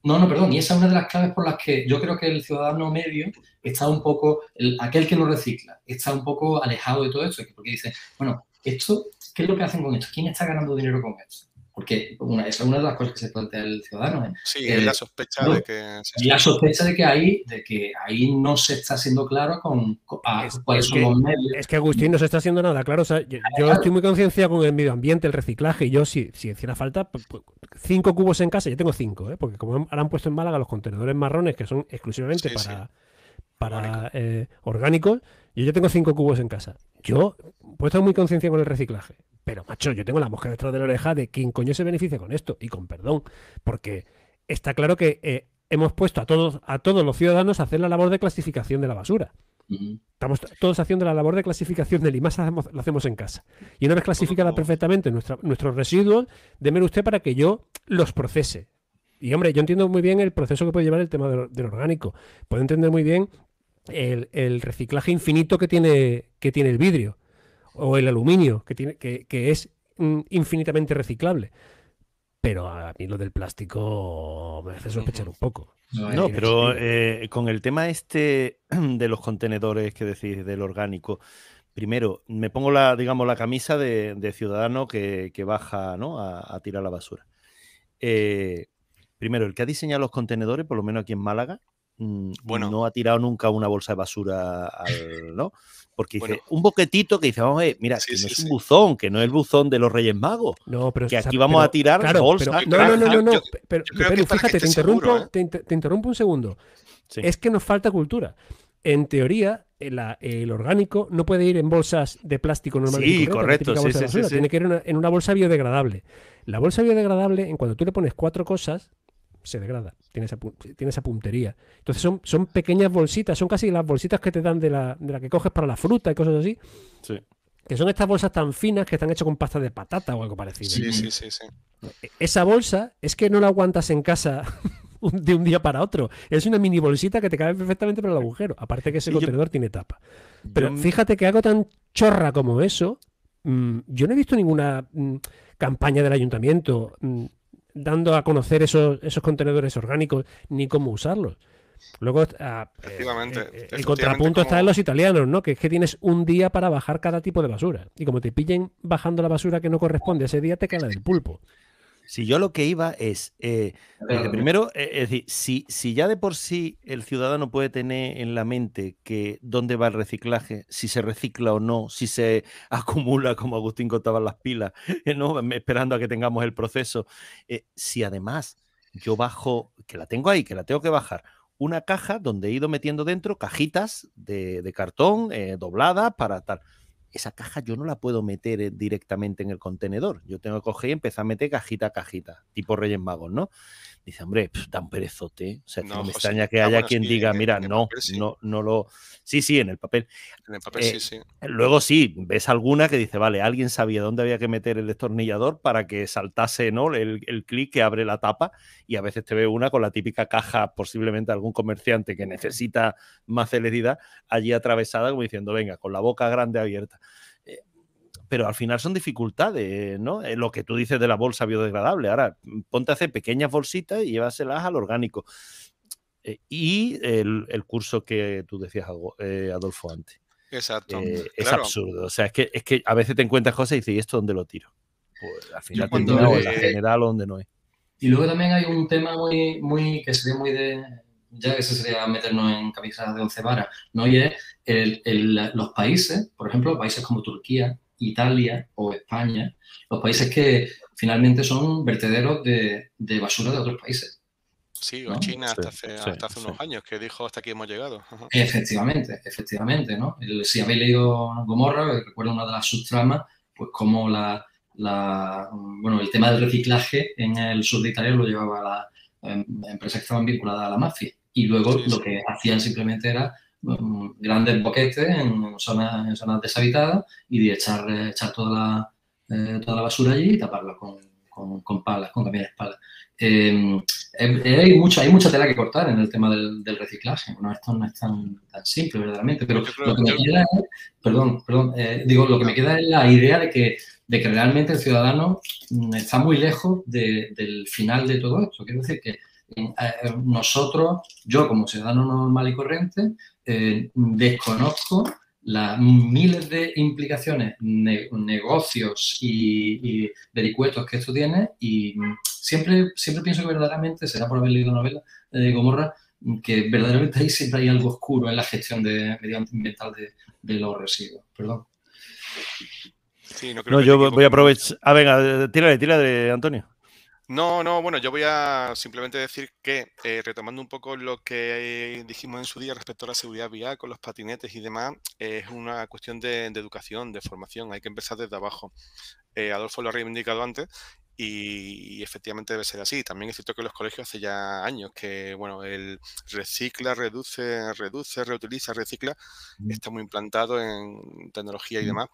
No, no, perdón. Y esa es una de las claves por las que yo creo que el ciudadano medio está un poco, aquel que no recicla, está un poco alejado de todo esto, porque dice, bueno, esto, ¿qué es lo que hacen con esto? ¿Quién está ganando dinero con esto? Porque una, esa es una de las cosas que se plantea el ciudadano. ¿eh? Sí, es la sospecha de que... la sospecha de que ahí, de que ahí no se está siendo claro con, cuáles son los medios. Es que Agustín no se está haciendo nada claro. yo, estoy muy concienciado con el medio ambiente, el reciclaje, y yo si, si hiciera falta, pues, pues, cinco cubos en casa, yo tengo cinco, ¿eh? porque como ahora han puesto en Málaga los contenedores marrones que son exclusivamente para, para eh, orgánicos, yo ya tengo cinco cubos en casa. Yo puedo estar muy concienciado con el reciclaje. Pero, macho, yo tengo la mosca detrás de la oreja de quién coño se beneficia con esto. Y con perdón. Porque está claro que eh, hemos puesto a todos, a todos los ciudadanos a hacer la labor de clasificación de la basura. Estamos todos haciendo la labor de clasificación del IMAS, lo hacemos en casa. Y una vez clasificada perfectamente nuestros residuos, démelo usted para que yo los procese. Y hombre, yo entiendo muy bien el proceso que puede llevar el tema del, orgánico. Puedo entender muy bien el, el, reciclaje infinito que tiene, que tiene el vidrio o el aluminio, que, tiene, que, es mm, infinitamente reciclable. Pero a mí lo del plástico me hace sospechar un poco. No, pero eh, con el tema este de los contenedores que decís, del orgánico, primero, me pongo la, digamos, la camisa de, ciudadano que, baja ¿no? a, tirar la basura. Eh, primero, el que ha diseñado los contenedores, por lo menos aquí en Málaga, bueno. no ha tirado nunca una bolsa de basura al, ¿no? Porque dice, un boquetito que dice, vamos a ver, mira, que no es un buzón, que no es el buzón de los Reyes Magos. No, pero que aquí vamos a tirar bolsas. no, no, no, no, pero, fíjate, te interrumpo, ¿eh? te, interrumpo un segundo. Es que nos falta cultura. En teoría, el, orgánico no puede ir en bolsas de plástico normal. Sí, correcto. Tiene que ir en una bolsa biodegradable. La bolsa biodegradable, en cuando tú le pones cuatro cosas, se degrada, tiene esa, tiene esa puntería. Entonces son, son pequeñas bolsitas, son casi las bolsitas que te dan de la, de la que coges para la fruta y cosas así. Sí. Que son estas bolsas tan finas que están hechas con pasta de patata o algo parecido. Sí, sí, sí, sí. E, esa bolsa es que no la aguantas en casa de un día para otro. Es una mini bolsita que te cabe perfectamente por el agujero. Aparte que ese contenedor tiene tapa. Pero fíjate que algo tan chorra como eso, mm, yo no he visto ninguna mm, campaña del ayuntamiento mm, dando a conocer esos, esos contenedores orgánicos ni cómo usarlos. Luego, ah, efectivamente, eh, eh, el contrapunto está en los italianos, ¿no? Que es que tienes un día para bajar cada tipo de basura. Y como te pillen bajando la basura que no corresponde ese día, te queda del pulpo. Si yo lo que iba es, eh, primero, eh, es decir, si, si ya de por sí el ciudadano puede tener en la mente que dónde va el reciclaje, si se recicla o no, si se acumula, como Agustín contaba las pilas, ¿no? esperando a que tengamos el proceso, eh, si además yo bajo, que la tengo ahí, que la tengo que bajar, una caja donde he ido metiendo dentro cajitas de, de cartón dobladas para tal esa caja yo no la puedo meter eh, directamente en el contenedor. Yo tengo que coger y empezar a meter cajita a cajita, tipo Reyes Magos, ¿no? Dice, hombre, tan perezote. O sea, no, me extraña que haya quien diga, mira, no, no, no lo. Sí, sí, en el papel. En el papel, sí, eh, sí. Luego sí, ves alguna que dice, vale, alguien sabía dónde había que meter el destornillador para que saltase ¿no? el, el clic que abre la tapa. Y a veces te ve una con la típica caja, posiblemente algún comerciante que necesita más celeridad, allí atravesada, como diciendo, venga, con la boca grande abierta pero al final son dificultades, ¿no? Eh, lo que tú dices de la bolsa biodegradable. Ahora, mm, ponte a hacer pequeñas bolsitas y llévaselas al orgánico. Eh, y el, curso que tú decías, eh, Adolfo, antes. Exacto. Es absurdo. O sea, es que, es que a veces te encuentras cosas y dices, ¿y esto dónde lo tiro? Pues al final te en la general o donde no es. Y luego también hay un tema muy, muy que sería muy de, ya ese sería meternos en camisas de once varas, ¿no? Y es los países, por ejemplo, países como Turquía, Italia o España, los países que finalmente son vertederos de, basura de otros países. Sí, o China hasta, hace, unos años que dijo hasta aquí hemos llegado. Efectivamente, efectivamente, ¿no? si habéis leído Gomorra, recuerdo una de las subtramas, pues como la, bueno, el tema del reciclaje en el sur de Italia lo llevaba a las empresas que estaban vinculadas a la mafia. Y luego lo que hacían simplemente era grandes boquetes en zonas, en zonas deshabitadas y de echar, echar toda, la, eh, toda la basura allí y taparla con, con, palas, con camiones palas. Em, hay, mucha, hay mucha tela que cortar en el tema del, reciclaje. Bueno, esto no es tan, tan simple, verdaderamente, pero lo que me queda es, perdón, perdón, eh, digo, lo que me queda es la idea de que, de que realmente el ciudadano mm, está muy lejos del final de todo esto. Quiero decir que nosotros, yo como ciudadano normal y corriente, eh, desconozco las miles de implicaciones, negocios y, vericuetos que esto tiene y siempre, siempre pienso que verdaderamente, será por haber leído novela de Gomorra, que verdaderamente ahí siempre hay algo oscuro en la gestión de medioambiental de, de los residuos. Perdón. no, yo voy a aprovechar. Ah, venga, tírale, tírale, Antonio. No, no, bueno, yo voy a simplemente decir que, eh, retomando un poco lo que dijimos en su día respecto a la seguridad vial con los patinetes y demás, es una cuestión de, educación, de formación, hay que empezar desde abajo. Eh, Adolfo lo ha reivindicado antes y, efectivamente debe ser así. También es cierto que los colegios hace ya años que, bueno, el recicla, reduce, reduce, reutiliza, recicla, está muy implantado en tecnología y demás,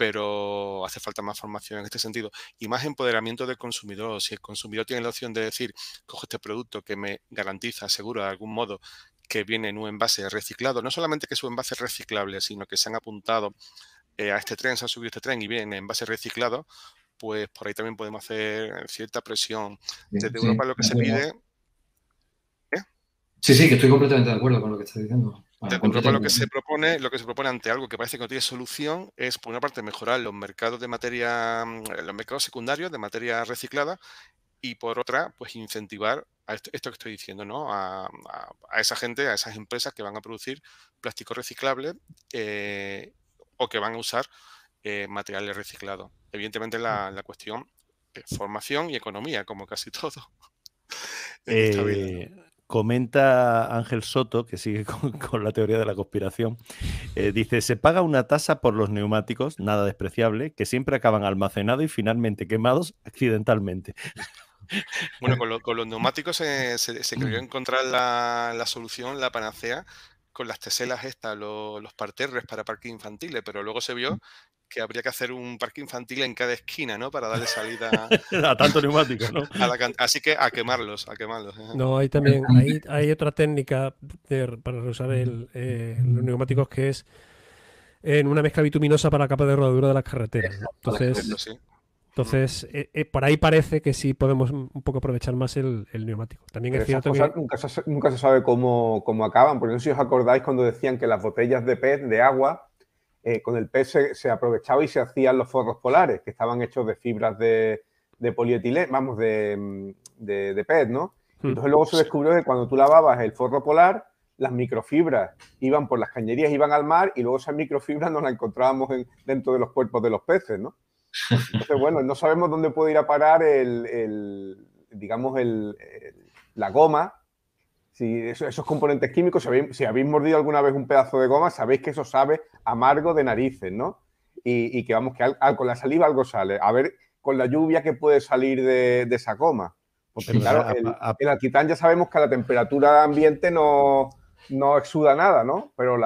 pero hace falta más formación en este sentido y más empoderamiento del consumidor. Si el consumidor tiene la opción de decir, cojo este producto que me garantiza, seguro de algún modo que viene en un envase reciclado, no solamente que su envase es reciclable, sino que se han apuntado eh, a este tren, se han subido este tren y viene en envase reciclado, pues por ahí también podemos hacer cierta presión. Desde Europa lo que se pide... Sí, sí, que estoy completamente de acuerdo con lo que estás diciendo. De lo que se propone, lo que se propone ante algo que parece que no tiene solución es, por una parte, mejorar los mercados de materia, mm, los mercados secundarios de materia reciclada y por otra, pues incentivar a esto, que estoy diciendo, ¿no? A, esa gente, a esas empresas que van a producir plástico reciclable eh, o que van a usar eh, materiales reciclados. Evidentemente la, la cuestión es formación y economía, como casi todo. Eh, comenta Ángel Soto, que sigue con, la teoría de la conspiración, eh, dice, se paga una tasa por los neumáticos, nada despreciable, que siempre acaban almacenados y finalmente quemados accidentalmente. Bueno, con, los neumáticos se, creyó encontrar la, solución, la panacea, con las teselas estas, los, los parterres para parques infantiles, pero luego se vio que habría que hacer un parque infantil en cada esquina, ¿no? Para darle salida a tanto neumático, ¿no? así que a quemarlos, a quemarlos. No, hay también, hay, otra técnica para usar eh, los neumáticos que es en una mezcla bituminosa para la capa de rodadura de las carreteras. Entonces, entonces eh, eh, por ahí parece que sí podemos un poco aprovechar más el, neumático. También es cierto que... Nunca se, nunca se sabe cómo, cómo acaban, porque no sé si os acordáis cuando decían que las botellas de PET, de agua, eh, con el pez se, aprovechaba y se hacían los forros polares, que estaban hechos de fibras de, polietileno, vamos, de, de, PET, ¿no? Hmm. Entonces luego se descubrió que cuando tú lavabas el forro polar, las microfibras iban por las cañerías, iban al mar y luego esas microfibras nos las encontrábamos dentro de los cuerpos de los peces, ¿no? Entonces, bueno, no sabemos dónde puede ir a parar el, digamos, la goma si esos, componentes químicos, si habéis, mordido alguna vez un pedazo de goma, sabéis que eso sabe amargo de narices, ¿no? Y, que vamos, que con la saliva algo sale. A ver, con la lluvia que puede salir de, esa goma. Porque claro, el, alquitrán ya sabemos que a la temperatura ambiente no, no exuda nada, ¿no? Pero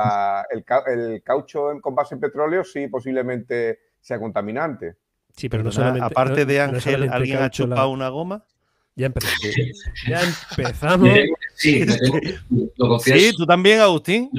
el, caucho con base en petróleo sí posiblemente sea contaminante. Sí, pero no solamente. Aparte de Ángel, ¿alguien ha chupado una goma? Ya, ya empezamos. Sí, sí, tú también, Agustín.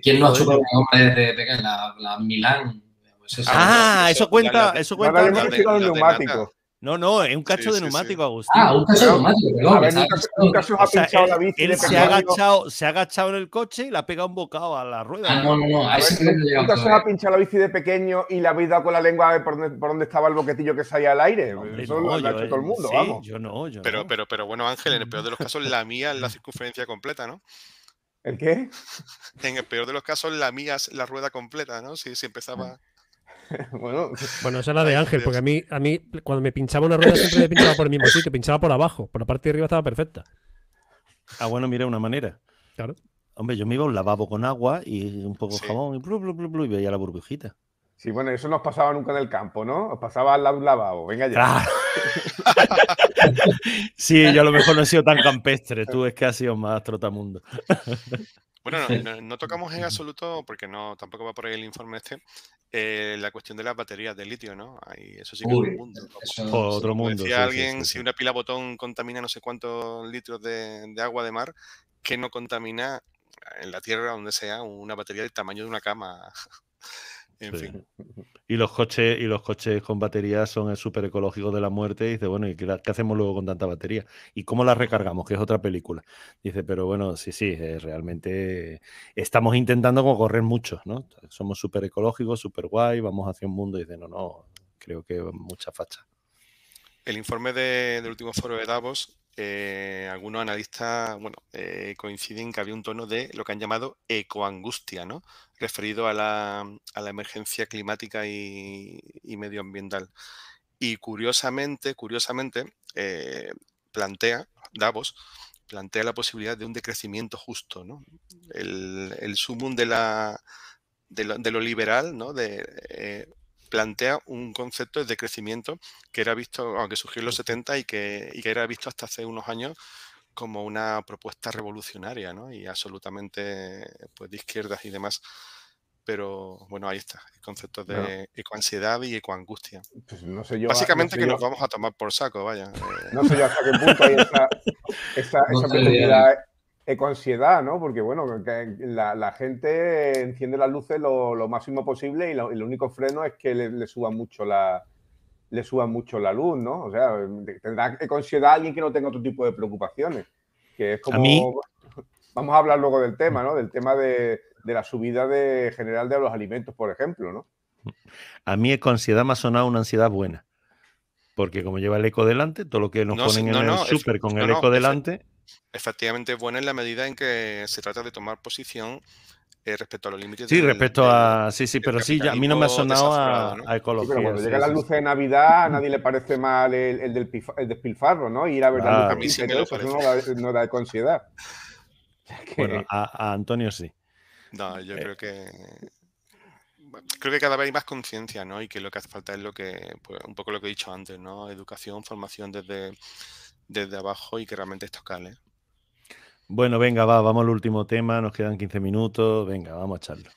¿Quién no ha chupado una de, de, de, la, la Milán? Pues ah, eso cuenta, eso cuenta. Ahora hemos neumáticos. No, no, es un cacho de neumático, Agustín. Ah, un cacho de neumático, perdón. A ver, nunca, se ha pinchado la bici. Él se ha, agachado, se ha agachado en el coche y le ha pegado un bocado a la rueda. Ah, no, no, no. A ese nunca se ha pinchado la bici de pequeño y le habéis dado con la lengua a ver por dónde, por dónde estaba el boquetillo que salía al aire. Eso lo ha hecho todo el mundo, vamos. Yo no, yo pero, Pero, pero bueno, Ángel, en el peor de los casos, la mía es la circunferencia completa, ¿no? ¿El qué? En el peor de los casos, la mía es la rueda completa, ¿no? Si, si empezaba. bueno, bueno, esa es la de Ángel, porque a mí, a mí cuando me pinchaba una rueda siempre me pinchaba por el mismo sitio, pinchaba por abajo, por la parte de arriba estaba perfecta. Ah, bueno, mira, una manera. Claro. Hombre, yo me iba a un lavabo con agua y un poco de jabón y, blu, blu, blu, y veía la burbujita. Sí, bueno, eso no os pasaba nunca en el campo, ¿no? Os pasaba al lado de un lavabo. Venga ya. sí, yo a lo mejor no he sido tan campestre. Tú es que has sido más trotamundo. Bueno, no, tocamos en absoluto, porque no tampoco va por ahí el informe este, eh, la cuestión de las baterías de litio, ¿no? Ahí, eso sí que es otro mundo. otro mundo. Decía alguien, si una pila botón contamina no sé cuántos litros de, de agua de mar, que no contamina en la tierra, donde sea, una batería del tamaño de una cama. Y los coches, y los coches con batería son el súper ecológico de la muerte. Y dice, bueno, ¿y qué, hacemos luego con tanta batería? ¿Y cómo la recargamos? Que es otra película. Dice, pero bueno, sí, sí, eh, realmente estamos intentando correr mucho, ¿no? Somos súper ecológicos, súper guay, vamos hacia un mundo. Y dice, no, no, creo que mucha facha. El informe del último foro de Davos eh, algunos analistas eh, coinciden que había un tono de lo que han llamado ecoangustia, ¿no? referido a la, emergencia climática y, medioambiental. Y curiosamente, curiosamente, eh, plantea, Davos, plantea la posibilidad de un decrecimiento justo, el sumum de, la, de, lo, liberal, ¿no? De, plantea un concepto de crecimiento que era visto, aunque surgió en los 70 y que, era visto hasta hace unos años como una propuesta revolucionaria ¿no? y absolutamente pues, de izquierdas y demás. Pero bueno, ahí está, el concepto de ecoansiedad y ecoangustia. Pues no sé yo, Básicamente que nos vamos a tomar por saco, vaya. No sé yo hasta qué punto hay esa, esa, ecoansiedad, ¿no? Porque, bueno, la, gente enciende las luces lo, máximo posible y, el único freno es que le, suba mucho la le suba mucho la luz, ¿no? O sea, tendrá ecoansiedad alguien que no tenga otro tipo de preocupaciones. Que es como... A mí, vamos a hablar luego del tema, ¿no? Del tema de, la subida de, general de los alimentos, por ejemplo, ¿no? A mí con ansiedad me ha sonado una ansiedad buena. Porque como lleva el eco delante, todo lo que nos ponen en el súper con el eco delante. Efectivamente es buena en la medida en que se trata de tomar posición eh, respecto a los límites. Sí, respecto a. Sí, sí, pero sí, a mí no me ha sonado a, ecología. pero cuando llega la luz de Navidad, a nadie le parece mal el, del despilfarro, ¿no? Ir a ver la luz eso, no, da, no da ansiedad. Bueno, a, Antonio sí. No, yo eh. creo que creo que cada vez hay más conciencia, ¿no? Y que lo que hace falta es lo que, pues, un poco lo que he dicho antes, ¿no? Educación, formación desde, desde abajo y que realmente esto cale. Bueno, venga, va, vamos al último tema, nos quedan 15 minutos, venga, vamos a echarlo.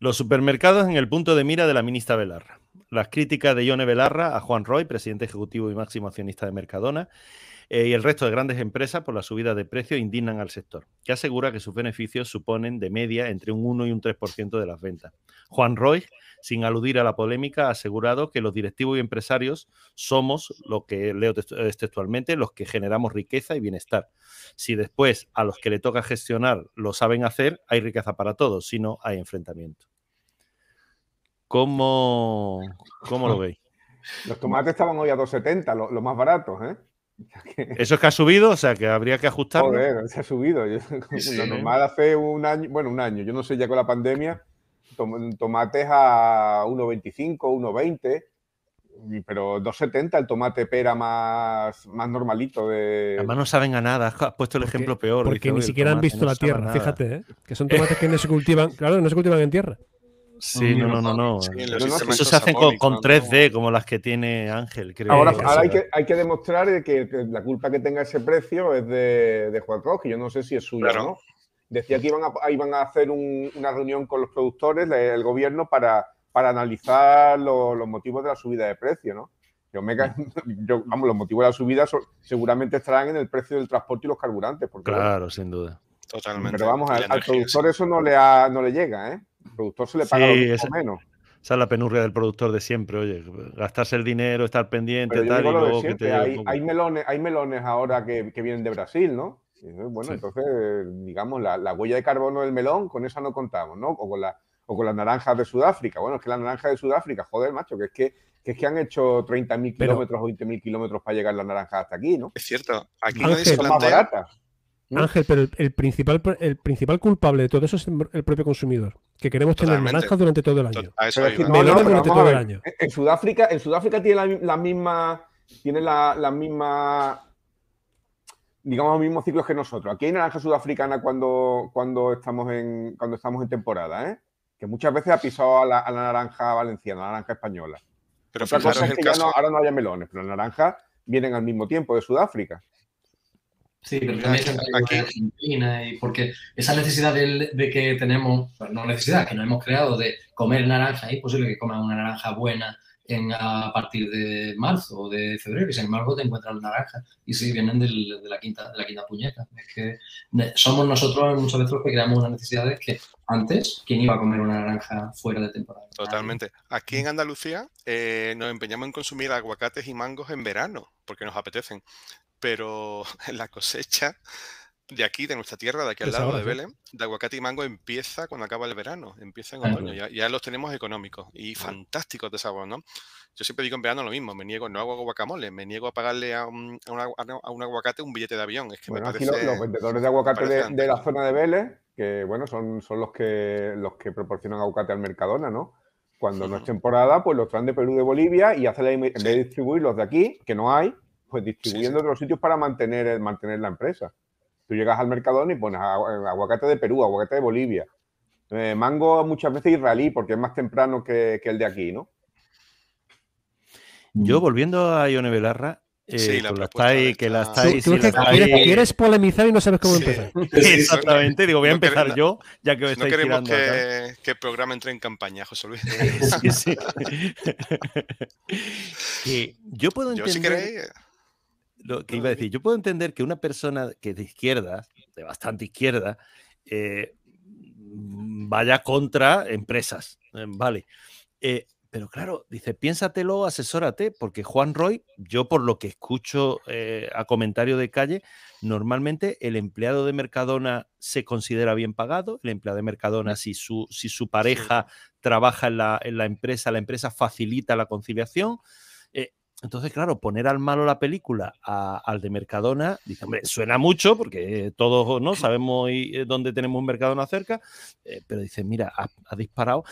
Los supermercados en el punto de mira de la ministra Belarra. Las críticas de Ione Belarra a Juan Roy, presidente ejecutivo y máximo accionista de Mercadona, eh, y el resto de grandes empresas por la subida de precios indignan al sector, que asegura que sus beneficios suponen de media entre un 1 y un 3% de las ventas. Juan Roy, sin aludir a la polémica, ha asegurado que los directivos y empresarios somos, lo que leo textualmente, los que generamos riqueza y bienestar. Si después a los que le toca gestionar lo saben hacer, hay riqueza para todos, si no, hay enfrentamiento. ¿Cómo, cómo lo veis? Los tomates estaban hoy a 2,70, los más baratos, ¿eh? Eso es que ha subido, o sea que habría que ajustarlo. Joder, se ha subido. lo normal hace un año, bueno, un año, yo no sé ya con la pandemia, tomates a 1,25, 1,20, pero 2,70 el tomate pera más, más normalito. De... Además no saben a nada, has puesto el ejemplo peor. Porque ni siquiera han visto la tierra, fíjate, ¿eh? que son tomates que no se cultivan, claro, no se cultivan en tierra. Sí, no, no, no, no. Eso se hace con, 3D, como las que tiene Ángel. Creo ahora, hay, que, hay que demostrar que, la culpa que tenga ese precio es de, de Juan Ross, que yo no sé si es suya no. Decía que iban a, iban a hacer una reunión con los productores, el gobierno, para, para analizar los motivos de la subida de precio, ¿no? Yo me, yo, vamos, los motivos de la subida seguramente estarán en el precio del transporte y los carburantes. Porque, claro, sin duda. Totalmente. Pero vamos, al, productor eso no le, ha, no le llega, ¿eh? Productor se le paga lo menos. Esa es la penurria del productor de siempre, oye, gastarse el dinero, estar pendiente, tal, y luego que te hay, hay, melones, hay melones ahora que, vienen de Brasil, ¿no? bueno, entonces, digamos, la, huella de carbono del melón, con esa no contamos, ¿no? O con, la, o con las naranjas de Sudáfrica. Bueno, es que las naranjas de Sudáfrica, joder, macho, que es que, que, es que han hecho 30.000 kilómetros o 20.000 kilómetros para llegar las naranjas hasta aquí, ¿no? Es cierto, aquí no es más baratas. Ángel, pero el, principal, el principal culpable de todo eso es el propio consumidor, que queremos tener naranjas durante todo el año. durante todo el año. En Sudáfrica, en Sudáfrica tiene la, misma, tiene la, misma, digamos, los mismos ciclos que nosotros. Aquí hay naranja sudafricana cuando, cuando, estamos, en, cuando estamos en temporada, ¿eh? que muchas veces ha pisado a la, naranja valenciana, a la naranja española. Pero Otra cosa es que ya no, ahora no haya melones, pero las naranjas vienen al mismo tiempo de Sudáfrica. Sí, pero también aquí Argentina y porque esa necesidad de, que tenemos, no necesidad, que nos hemos creado de comer naranja, es posible que coman una naranja buena en, a partir de marzo o de febrero y sin embargo te encuentras naranja y sí, vienen de, la quinta, de la quinta puñeta. Es que somos nosotros muchas veces los que creamos unas necesidades que antes, ¿quién iba a comer una naranja fuera de temporada? Totalmente. Aquí en Andalucía eh, nos empeñamos en consumir aguacates y mangos en verano porque nos apetecen pero la cosecha de aquí, de nuestra tierra, de aquí al lado de Belén, de aguacate y mango empieza cuando acaba el verano, empieza en otoño, ya, los tenemos económicos y fantásticos de sabor, ¿no? Yo siempre digo en verano lo mismo, me niego, no hago guacamole, me niego a pagarle a un, aguacate un billete de avión. Es que me parece, los, vendedores de aguacate de, la zona de Vélez, que bueno, son, son los que los que proporcionan aguacate al Mercadona, ¿no? Cuando no es temporada, pues los traen de Perú de Bolivia y hacen en vez de distribuirlos de aquí, que no hay, pues distribuyendo otros sitios para mantener, mantener la empresa. Tú llegas al Mercadona y pones aguacate de Perú, aguacate de Bolivia. Eh, mango muchas veces israelí porque es más temprano que, el de aquí, ¿no? Yo volviendo a Ione Belarra, eh, la que la estáis. quieres, polemizar y no sabes cómo empezar. Exactamente, digo, voy a empezar yo, ya que No queremos que, que, el programa entre en campaña, José Luis. sí, sí. yo puedo entender. Yo, si queréis, lo que iba a decir, yo puedo entender que una persona que es de izquierda, de bastante izquierda, eh, vaya contra empresas, eh, ¿vale? Eh, pero claro, dice, piénsatelo, asesórate, porque Juan Roy, yo por lo que escucho eh, a comentario de calle, normalmente el empleado de Mercadona se considera bien pagado, el empleado de Mercadona, si su, si su pareja trabaja en la, en la, empresa, la empresa facilita la conciliación. Eh, entonces, claro, poner al malo la película al de Mercadona, dice, hombre, suena mucho porque todos no sabemos eh, dónde tenemos un Mercadona cerca, pero dice, mira, ha disparado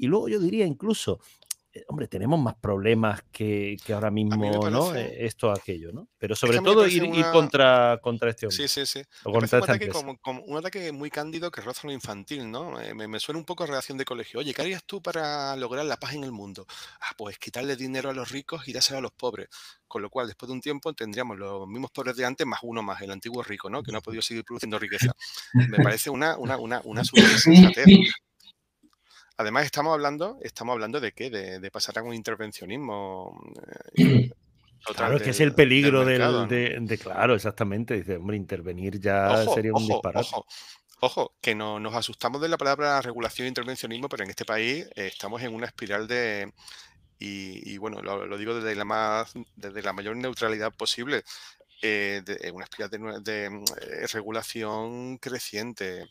y luego yo diría incluso, eh, hombre, tenemos más problemas que, ahora mismo, ¿no? Eh, esto, aquello, ¿no? Pero sobre todo ir, contra, contra este hombre. Sí, sí, sí. un, ataque como, un, ataque muy cándido que roza lo infantil, ¿no? Eh, me, suena un poco a relación de colegio. Oye, ¿qué harías tú para lograr la paz en el mundo? Ah, pues quitarle dinero a los ricos y dárselo a los pobres. Con lo cual, después de un tiempo, tendríamos los mismos pobres de antes más uno más, el antiguo rico, ¿no? Que no ha podido seguir produciendo riqueza. Me parece una, una, una, una Además, estamos hablando, estamos hablando de qué? De, pasar a un intervencionismo. Eh, claro, es que es el peligro del, de, claro, exactamente. Dice, hombre, intervenir ya sería un disparate. Ojo, que no, nos asustamos de la palabra regulación e intervencionismo, pero en este país eh, estamos en una espiral de, y, bueno, lo, digo desde la más, desde la mayor neutralidad posible, eh, de, una espiral de, regulación creciente.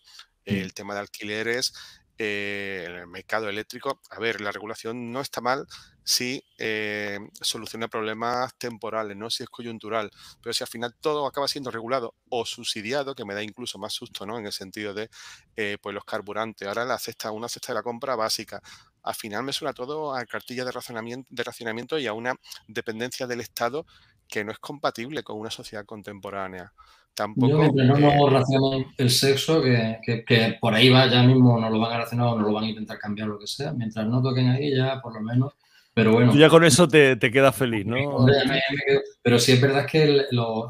Mm. El tema de alquileres eh, en el mercado eléctrico, a ver, la regulación no está mal si eh, soluciona problemas temporales, no si es coyuntural, pero si al final todo acaba siendo regulado o subsidiado, que me da incluso más susto, ¿no? En el sentido de eh, pues los carburantes. Ahora la cesta, una cesta de la compra básica. Al final me suena todo a cartillas de racionamiento, de racionamiento y a una dependencia del Estado que no es compatible con una sociedad contemporánea. Tampoco, mientras no nos el sexo, que, que, por ahí va, ya mismo no lo van a racionar o no lo van a intentar cambiar, lo que sea. Mientras no toquen ahí, ya por lo menos. Pero bueno. Tú ya con eso te, te quedas feliz, ¿no? pero sí es verdad que los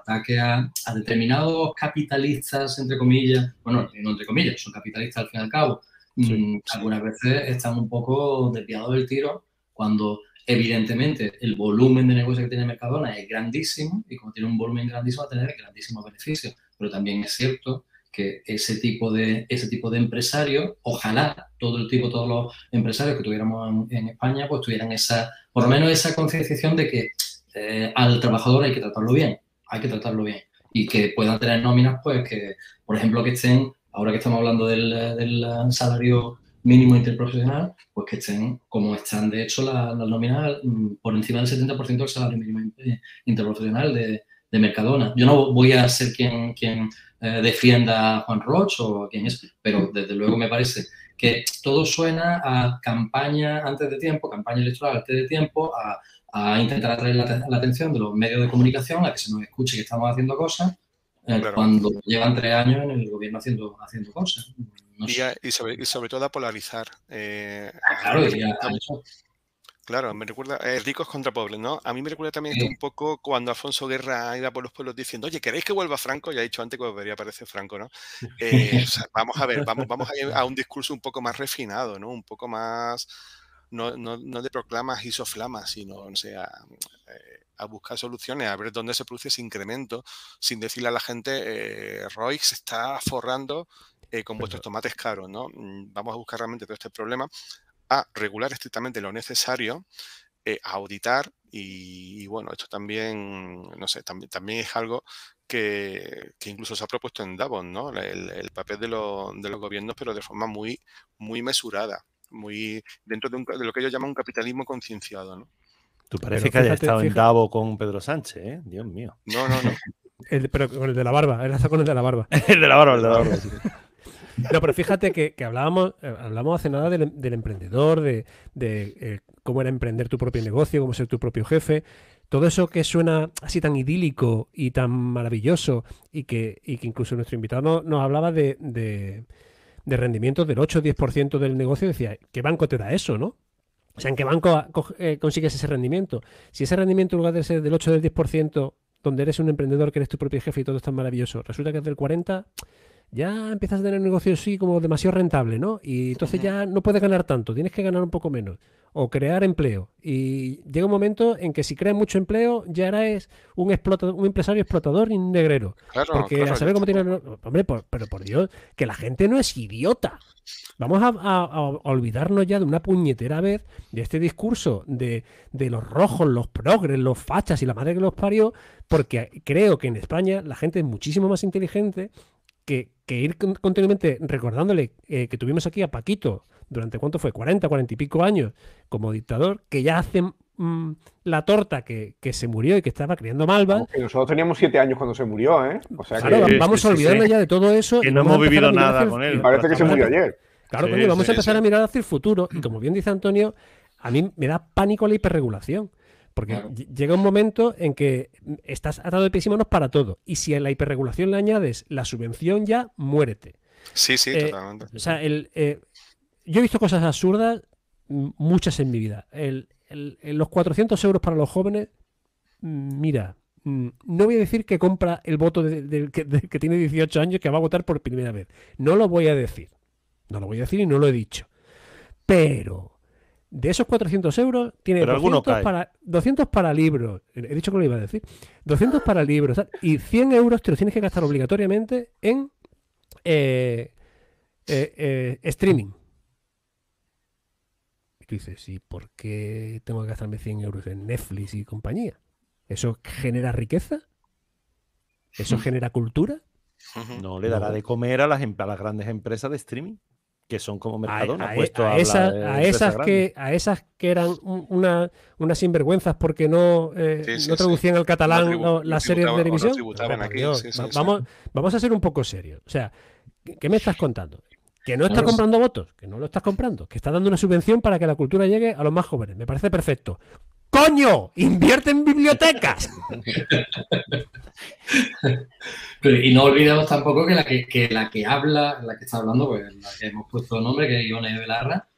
ataques a, determinados capitalistas, entre comillas, bueno, no entre comillas, son capitalistas al fin y al cabo, mm, algunas veces están un poco desviados del tiro cuando Evidentemente, el volumen de negocio que tiene Mercadona es grandísimo y como tiene un volumen grandísimo va a tener grandísimos beneficios. Pero también es cierto que ese tipo de, ese tipo de empresarios, ojalá todo el tipo, todos los empresarios que tuviéramos en, España, pues tuvieran esa, por lo menos esa concienciación de que eh, al trabajador hay que tratarlo bien, hay que tratarlo bien. Y que puedan tener nóminas, pues que, por ejemplo, que estén, ahora que estamos hablando del, del salario mínimo interprofesional, pues que estén como están de hecho las la nóminas mm, por encima del 70% del salario mínimo interprofesional de, de, Mercadona. Yo no voy a ser quien, quien eh, defienda a Juan Roch o a quien es, pero desde luego me parece que todo suena a campaña antes de tiempo, campaña electoral antes de tiempo, a, a intentar atraer la, la, atención de los medios de comunicación, a que se nos escuche que estamos haciendo cosas, eh, cuando llevan tres años en el gobierno haciendo, haciendo cosas. Y, sobre, todo a polarizar. Eh, ah, claro, me recuerda, eh, ricos contra pobres, ¿no? A mí me recuerda también un poco cuando Alfonso Guerra iba por los pueblos diciendo, oye, ¿queréis que vuelva Franco? Ya he dicho antes que debería aparecer Franco, ¿no? vamos a ver, vamos, vamos a, a un discurso un poco más refinado, ¿no? Un poco más, no, no, no de proclamas y soflamas, sino, no sé, a buscar soluciones, a ver dónde se produce ese incremento, sin decirle a la gente, eh, Roy se está forrando eh, con vuestros tomates caros, ¿no? Mm, vamos a buscar realmente todo este problema, a regular estrictamente lo necesario, eh, a auditar y, bueno, esto también, no sé, también, también es algo que, incluso se ha propuesto en Davos, ¿no? El, papel de, de, los gobiernos, pero de forma muy, muy mesurada, muy dentro de, de lo que ellos llaman un capitalismo concienciado, ¿no? Tú parece que haya estado en Davo con Pedro Sánchez, ¿eh? Dios mío. No, no, no. pero con el de la barba, él está con el de la barba. el de la barba, el de la barba, No, pero fíjate que, hablábamos, eh, hablamos hace nada del, emprendedor, de, eh, cómo era emprender tu propio negocio, cómo ser tu propio jefe. Todo eso que suena así tan idílico y tan maravilloso y que, que incluso nuestro invitado nos, hablaba de, de, de rendimientos del 8 o 10% del negocio, decía, ¿qué banco te da eso, no? O sea, ¿en qué banco eh, consigues ese rendimiento? Si ese rendimiento, en lugar de ser del 8 o del 10%, donde eres un emprendedor que eres tu propio jefe y todo es tan maravilloso, resulta que es del 40%, ya empiezas a tener negocios así como demasiado rentable, ¿no? Y entonces ya no puedes ganar tanto, tienes que ganar un poco menos o crear empleo. Y llega un momento en que si creas mucho empleo, ya eres un, un empresario explotador y un negrero. Porque a saber cómo tiene... Hombre, pero por Dios, que la gente no es idiota. Vamos a, olvidarnos ya de una puñetera vez de este discurso de, los rojos, los progres, los fachas y la madre que los parió, porque creo que en España la gente es muchísimo más inteligente que, ir continuamente recordándole eh, que tuvimos aquí a Paquito durante cuánto fue, 40, 40 y pico años como dictador, que ya hace mm, la torta que, se murió y que estaba criando malva. nosotros teníamos siete años cuando se murió, ¿eh? O sea que... vamos olvidando ya de todo eso. Que no hemos vivido nada con él. Parece que se murió ayer. Claro, vamos a empezar a mirar hacia el futuro. Y como bien dice Antonio, a mí me da pánico la hiperregulación. Porque llega un momento en que estás atado de pies para todo. Y si a la hiperregulación le añades la subvención, ya muérete. Sí, sí, eh, totalmente. O sea, el, eh, yo he visto cosas absurdas, muchas en mi vida. El, los 400 euros para los jóvenes, mira, no voy a decir que compra el voto del que, tiene 18 años que va a votar por primera vez. No lo voy a decir. No lo voy a decir y no lo he dicho. Pero de esos 400 euros tiene 200 para, 200 para libros. He dicho que lo iba a decir. 200 para libros. Y 100 euros te los tienes que gastar obligatoriamente en eh, eh, eh, streaming. Y tú dices, ¿y por qué tengo que gastarme 100 euros en Netflix y compañía? ¿Eso genera riqueza? ¿Eso genera cultura? No, le dará de comer a las, em, a las grandes empresas de streaming que son como Mercadona. A, a, esas, que, a esas que eran una, unas sinvergüenzas porque no, eh, no traducían al catalán las series de televisión. vamos, vamos a ser un poco serios. O sea, ¿qué me estás contando? Que no está comprando votos, que no lo estás comprando, que está dando una subvención para que la cultura llegue a los más jóvenes. Me parece perfecto. ¡Coño! ¡Invierte en bibliotecas! y no olvidemos tampoco que la que, la que habla, la que está hablando, pues la que hemos puesto el nombre, que es Ione Belarra,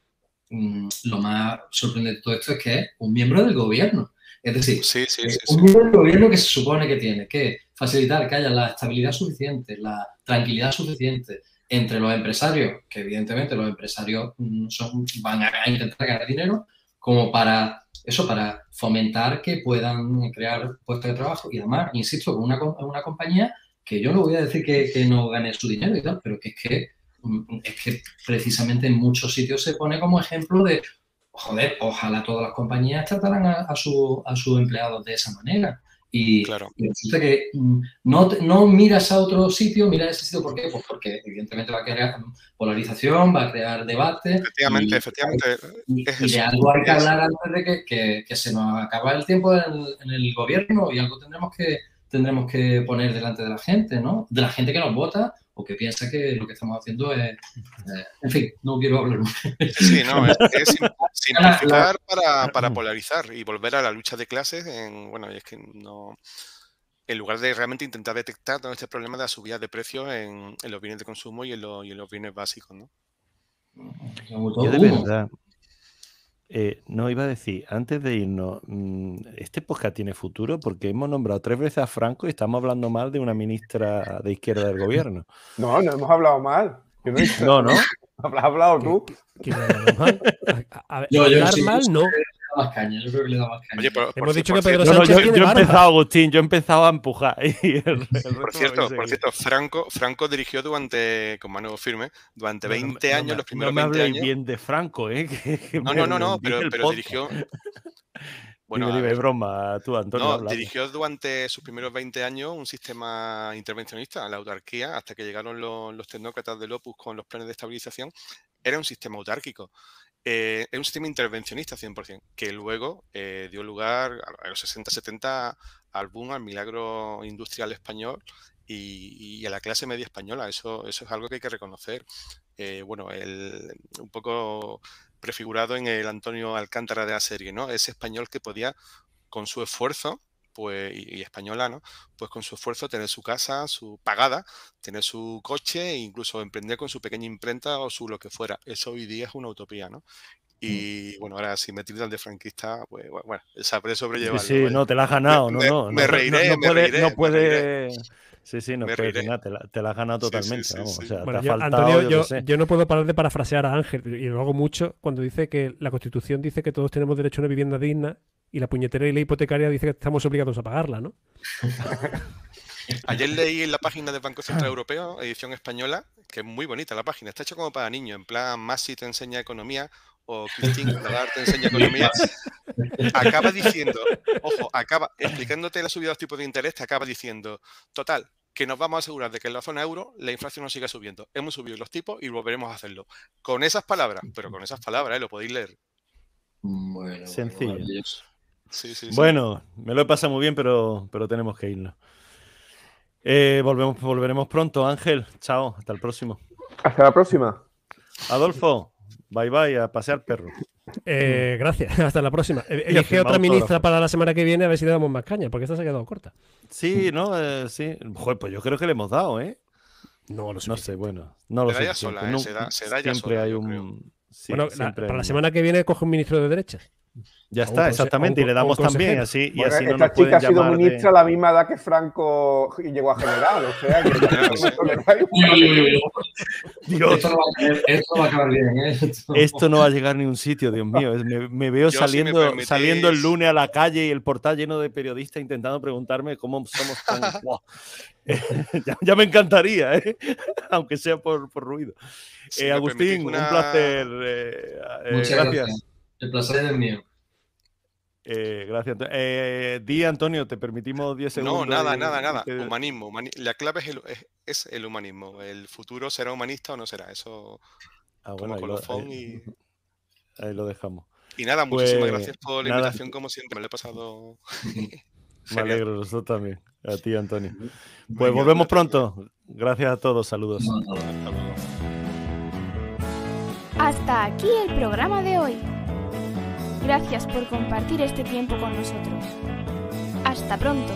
mm, lo más sorprendente de todo esto es que es un miembro del gobierno. Es decir, un miembro del gobierno que se supone que tiene que facilitar que haya la estabilidad suficiente, la tranquilidad suficiente, entre los empresarios, que evidentemente los empresarios mm, son, van a intentar ganar dinero, como para eso, para fomentar que puedan crear puestos de trabajo. Y además, insisto, con una, una compañía que yo no voy a decir que, que, no gane su dinero y tal, pero que es que mm, es que precisamente en muchos sitios se pone como ejemplo de, joder, ojalá todas las compañías trataran a, a sus empleados de esa manera. Y, claro. resulta que mm, no, no miras a otro sitio, miras a ese sitio, ¿por qué? Pues porque evidentemente va a crear polarización, va a crear debate. Efectivamente, efectivamente. Y, de algo hay que hablar antes de que, que, se nos acaba el tiempo en el, gobierno y algo tendremos que, tendremos que poner delante de la gente, ¿no? De la gente que nos vota o que piensa que lo que estamos haciendo es... Eh, en fin, no quiero hablar más. Sí, no, es, simplificar para, para, polarizar y volver a la lucha de clases en... Bueno, y es que no... En lugar de realmente intentar detectar todo este problema de la subida de precios en, en los bienes de consumo y en, y en los bienes básicos, ¿no? Yo de verdad, eh, no, iba a decir, antes de irnos, mm, este podcast tiene futuro porque hemos nombrado tres veces a Franco y estamos hablando mal de una ministra de izquierda del gobierno. No, no hemos hablado mal. no, no. ¿Has hablado tú? yo, hablar mal, no más caña, yo creo que le da más caña. Oye, por, Hemos dicho que Pedro Sánchez yo, he empezado, Agustín, yo he empezado a empujar. por cierto, por cierto Franco, Franco dirigió durante, con mano firme, durante 20 años, los primeros no me 20 años. bien de Franco, ¿eh? no, no, no, no, pero, pero dirigió. Bueno, dime, broma, tú, Antonio. No, dirigió durante sus primeros 20 años un sistema intervencionista, la autarquía, hasta que llegaron los, los tecnócratas del Opus con los planes de estabilización. Era un sistema autárquico. Eh, es un sistema intervencionista 100%, que luego eh, dio lugar a los 60-70 al boom, al milagro industrial español y, a la clase media española. Eso, eso es algo que hay que reconocer. Eh, bueno, un poco prefigurado en el Antonio Alcántara de la serie, ¿no? Ese español que podía, con su esfuerzo, pues, y, española, ¿no? Pues con su esfuerzo tener su casa, su pagada, tener su coche e incluso emprender con su pequeña imprenta o su lo que fuera. Eso hoy día es una utopía, ¿no? Y bueno, ahora si me tildan de franquista, pues bueno, sabré sobrellevarlo. Sí, sí, no, te la has ganado, no, no. Me reiré, me reiré. No puede. Sí, sí, no puede te, la, te la has ganado totalmente. vamos, o sea, te ha yo, faltado, Antonio, yo, yo, no puedo parar de parafrasear a Ángel, y lo hago mucho, cuando dice que la Constitución dice que todos tenemos derecho a una vivienda digna y la puñetera y la hipotecaria dice que estamos obligados a pagarla, ¿no? Ayer leí en la página del Banco Central Europeo, edición española, que es muy bonita la página, está hecha como para niños, en plan Masi te enseña economía o Cristín Lagarde te enseña economía. Acaba diciendo, ojo, acaba explicándote la subida de los tipos de interés, te acaba diciendo, total, que nos vamos a asegurar de que en la zona euro la inflación no siga subiendo. Hemos subido los tipos y volveremos a hacerlo. Con esas palabras, pero con esas palabras, ¿eh? lo podéis leer. Bueno, Sencillo. Bueno, me lo he pasado muy bien, pero, pero tenemos que irnos. Eh, volvemos, volveremos pronto, Ángel. Chao, hasta el próximo. Hasta la próxima. Adolfo, bye bye, a pasear perro. Eh, gracias, hasta la próxima. Elige otra ministra para la semana que viene a ver si le damos más caña, porque esta se ha quedado corta. Sí, no, eh, sí. Joder, pues yo creo que le hemos dado, ¿eh? No lo sé. No sé, bueno. No lo sé. Sola, ¿eh? se da, se da ya siempre hay un. bueno, para la semana que viene coge un ministro de derechas. Ya está, exactamente, y le damos también así. y así esta chica ha sido ministra a la misma edad que Franco llegó a general, o sea, que Dios. Esto, no va a, acabar bien, ¿eh? Esto... no va a llegar ni a un sitio, Dios mío. Me, veo saliendo, saliendo el lunes a la calle y el portal lleno de periodistas intentando preguntarme cómo somos tan. ya, me encantaría, ¿eh? aunque sea por, por ruido. Eh, Agustín, un placer. Eh, Muchas gracias. El placer es mío. Eh, gracias. Eh, di, Antonio, te permitimos 10 segundos. No, nada, nada, nada. Humanismo. la clave es el, es, el, humanismo. El futuro será humanista o no será. Eso. Ah, bueno, ahí lo, y... ahí lo dejamos. Y nada, muchísimas pues, gracias por la invitación, como siempre. Me lo he pasado. Me alegro, nosotros también. A ti, Antonio. Pues volvemos pronto. Gracias a todos. Saludos. Hasta aquí el programa de hoy. Gracias por compartir este tiempo con nosotros. Hasta pronto.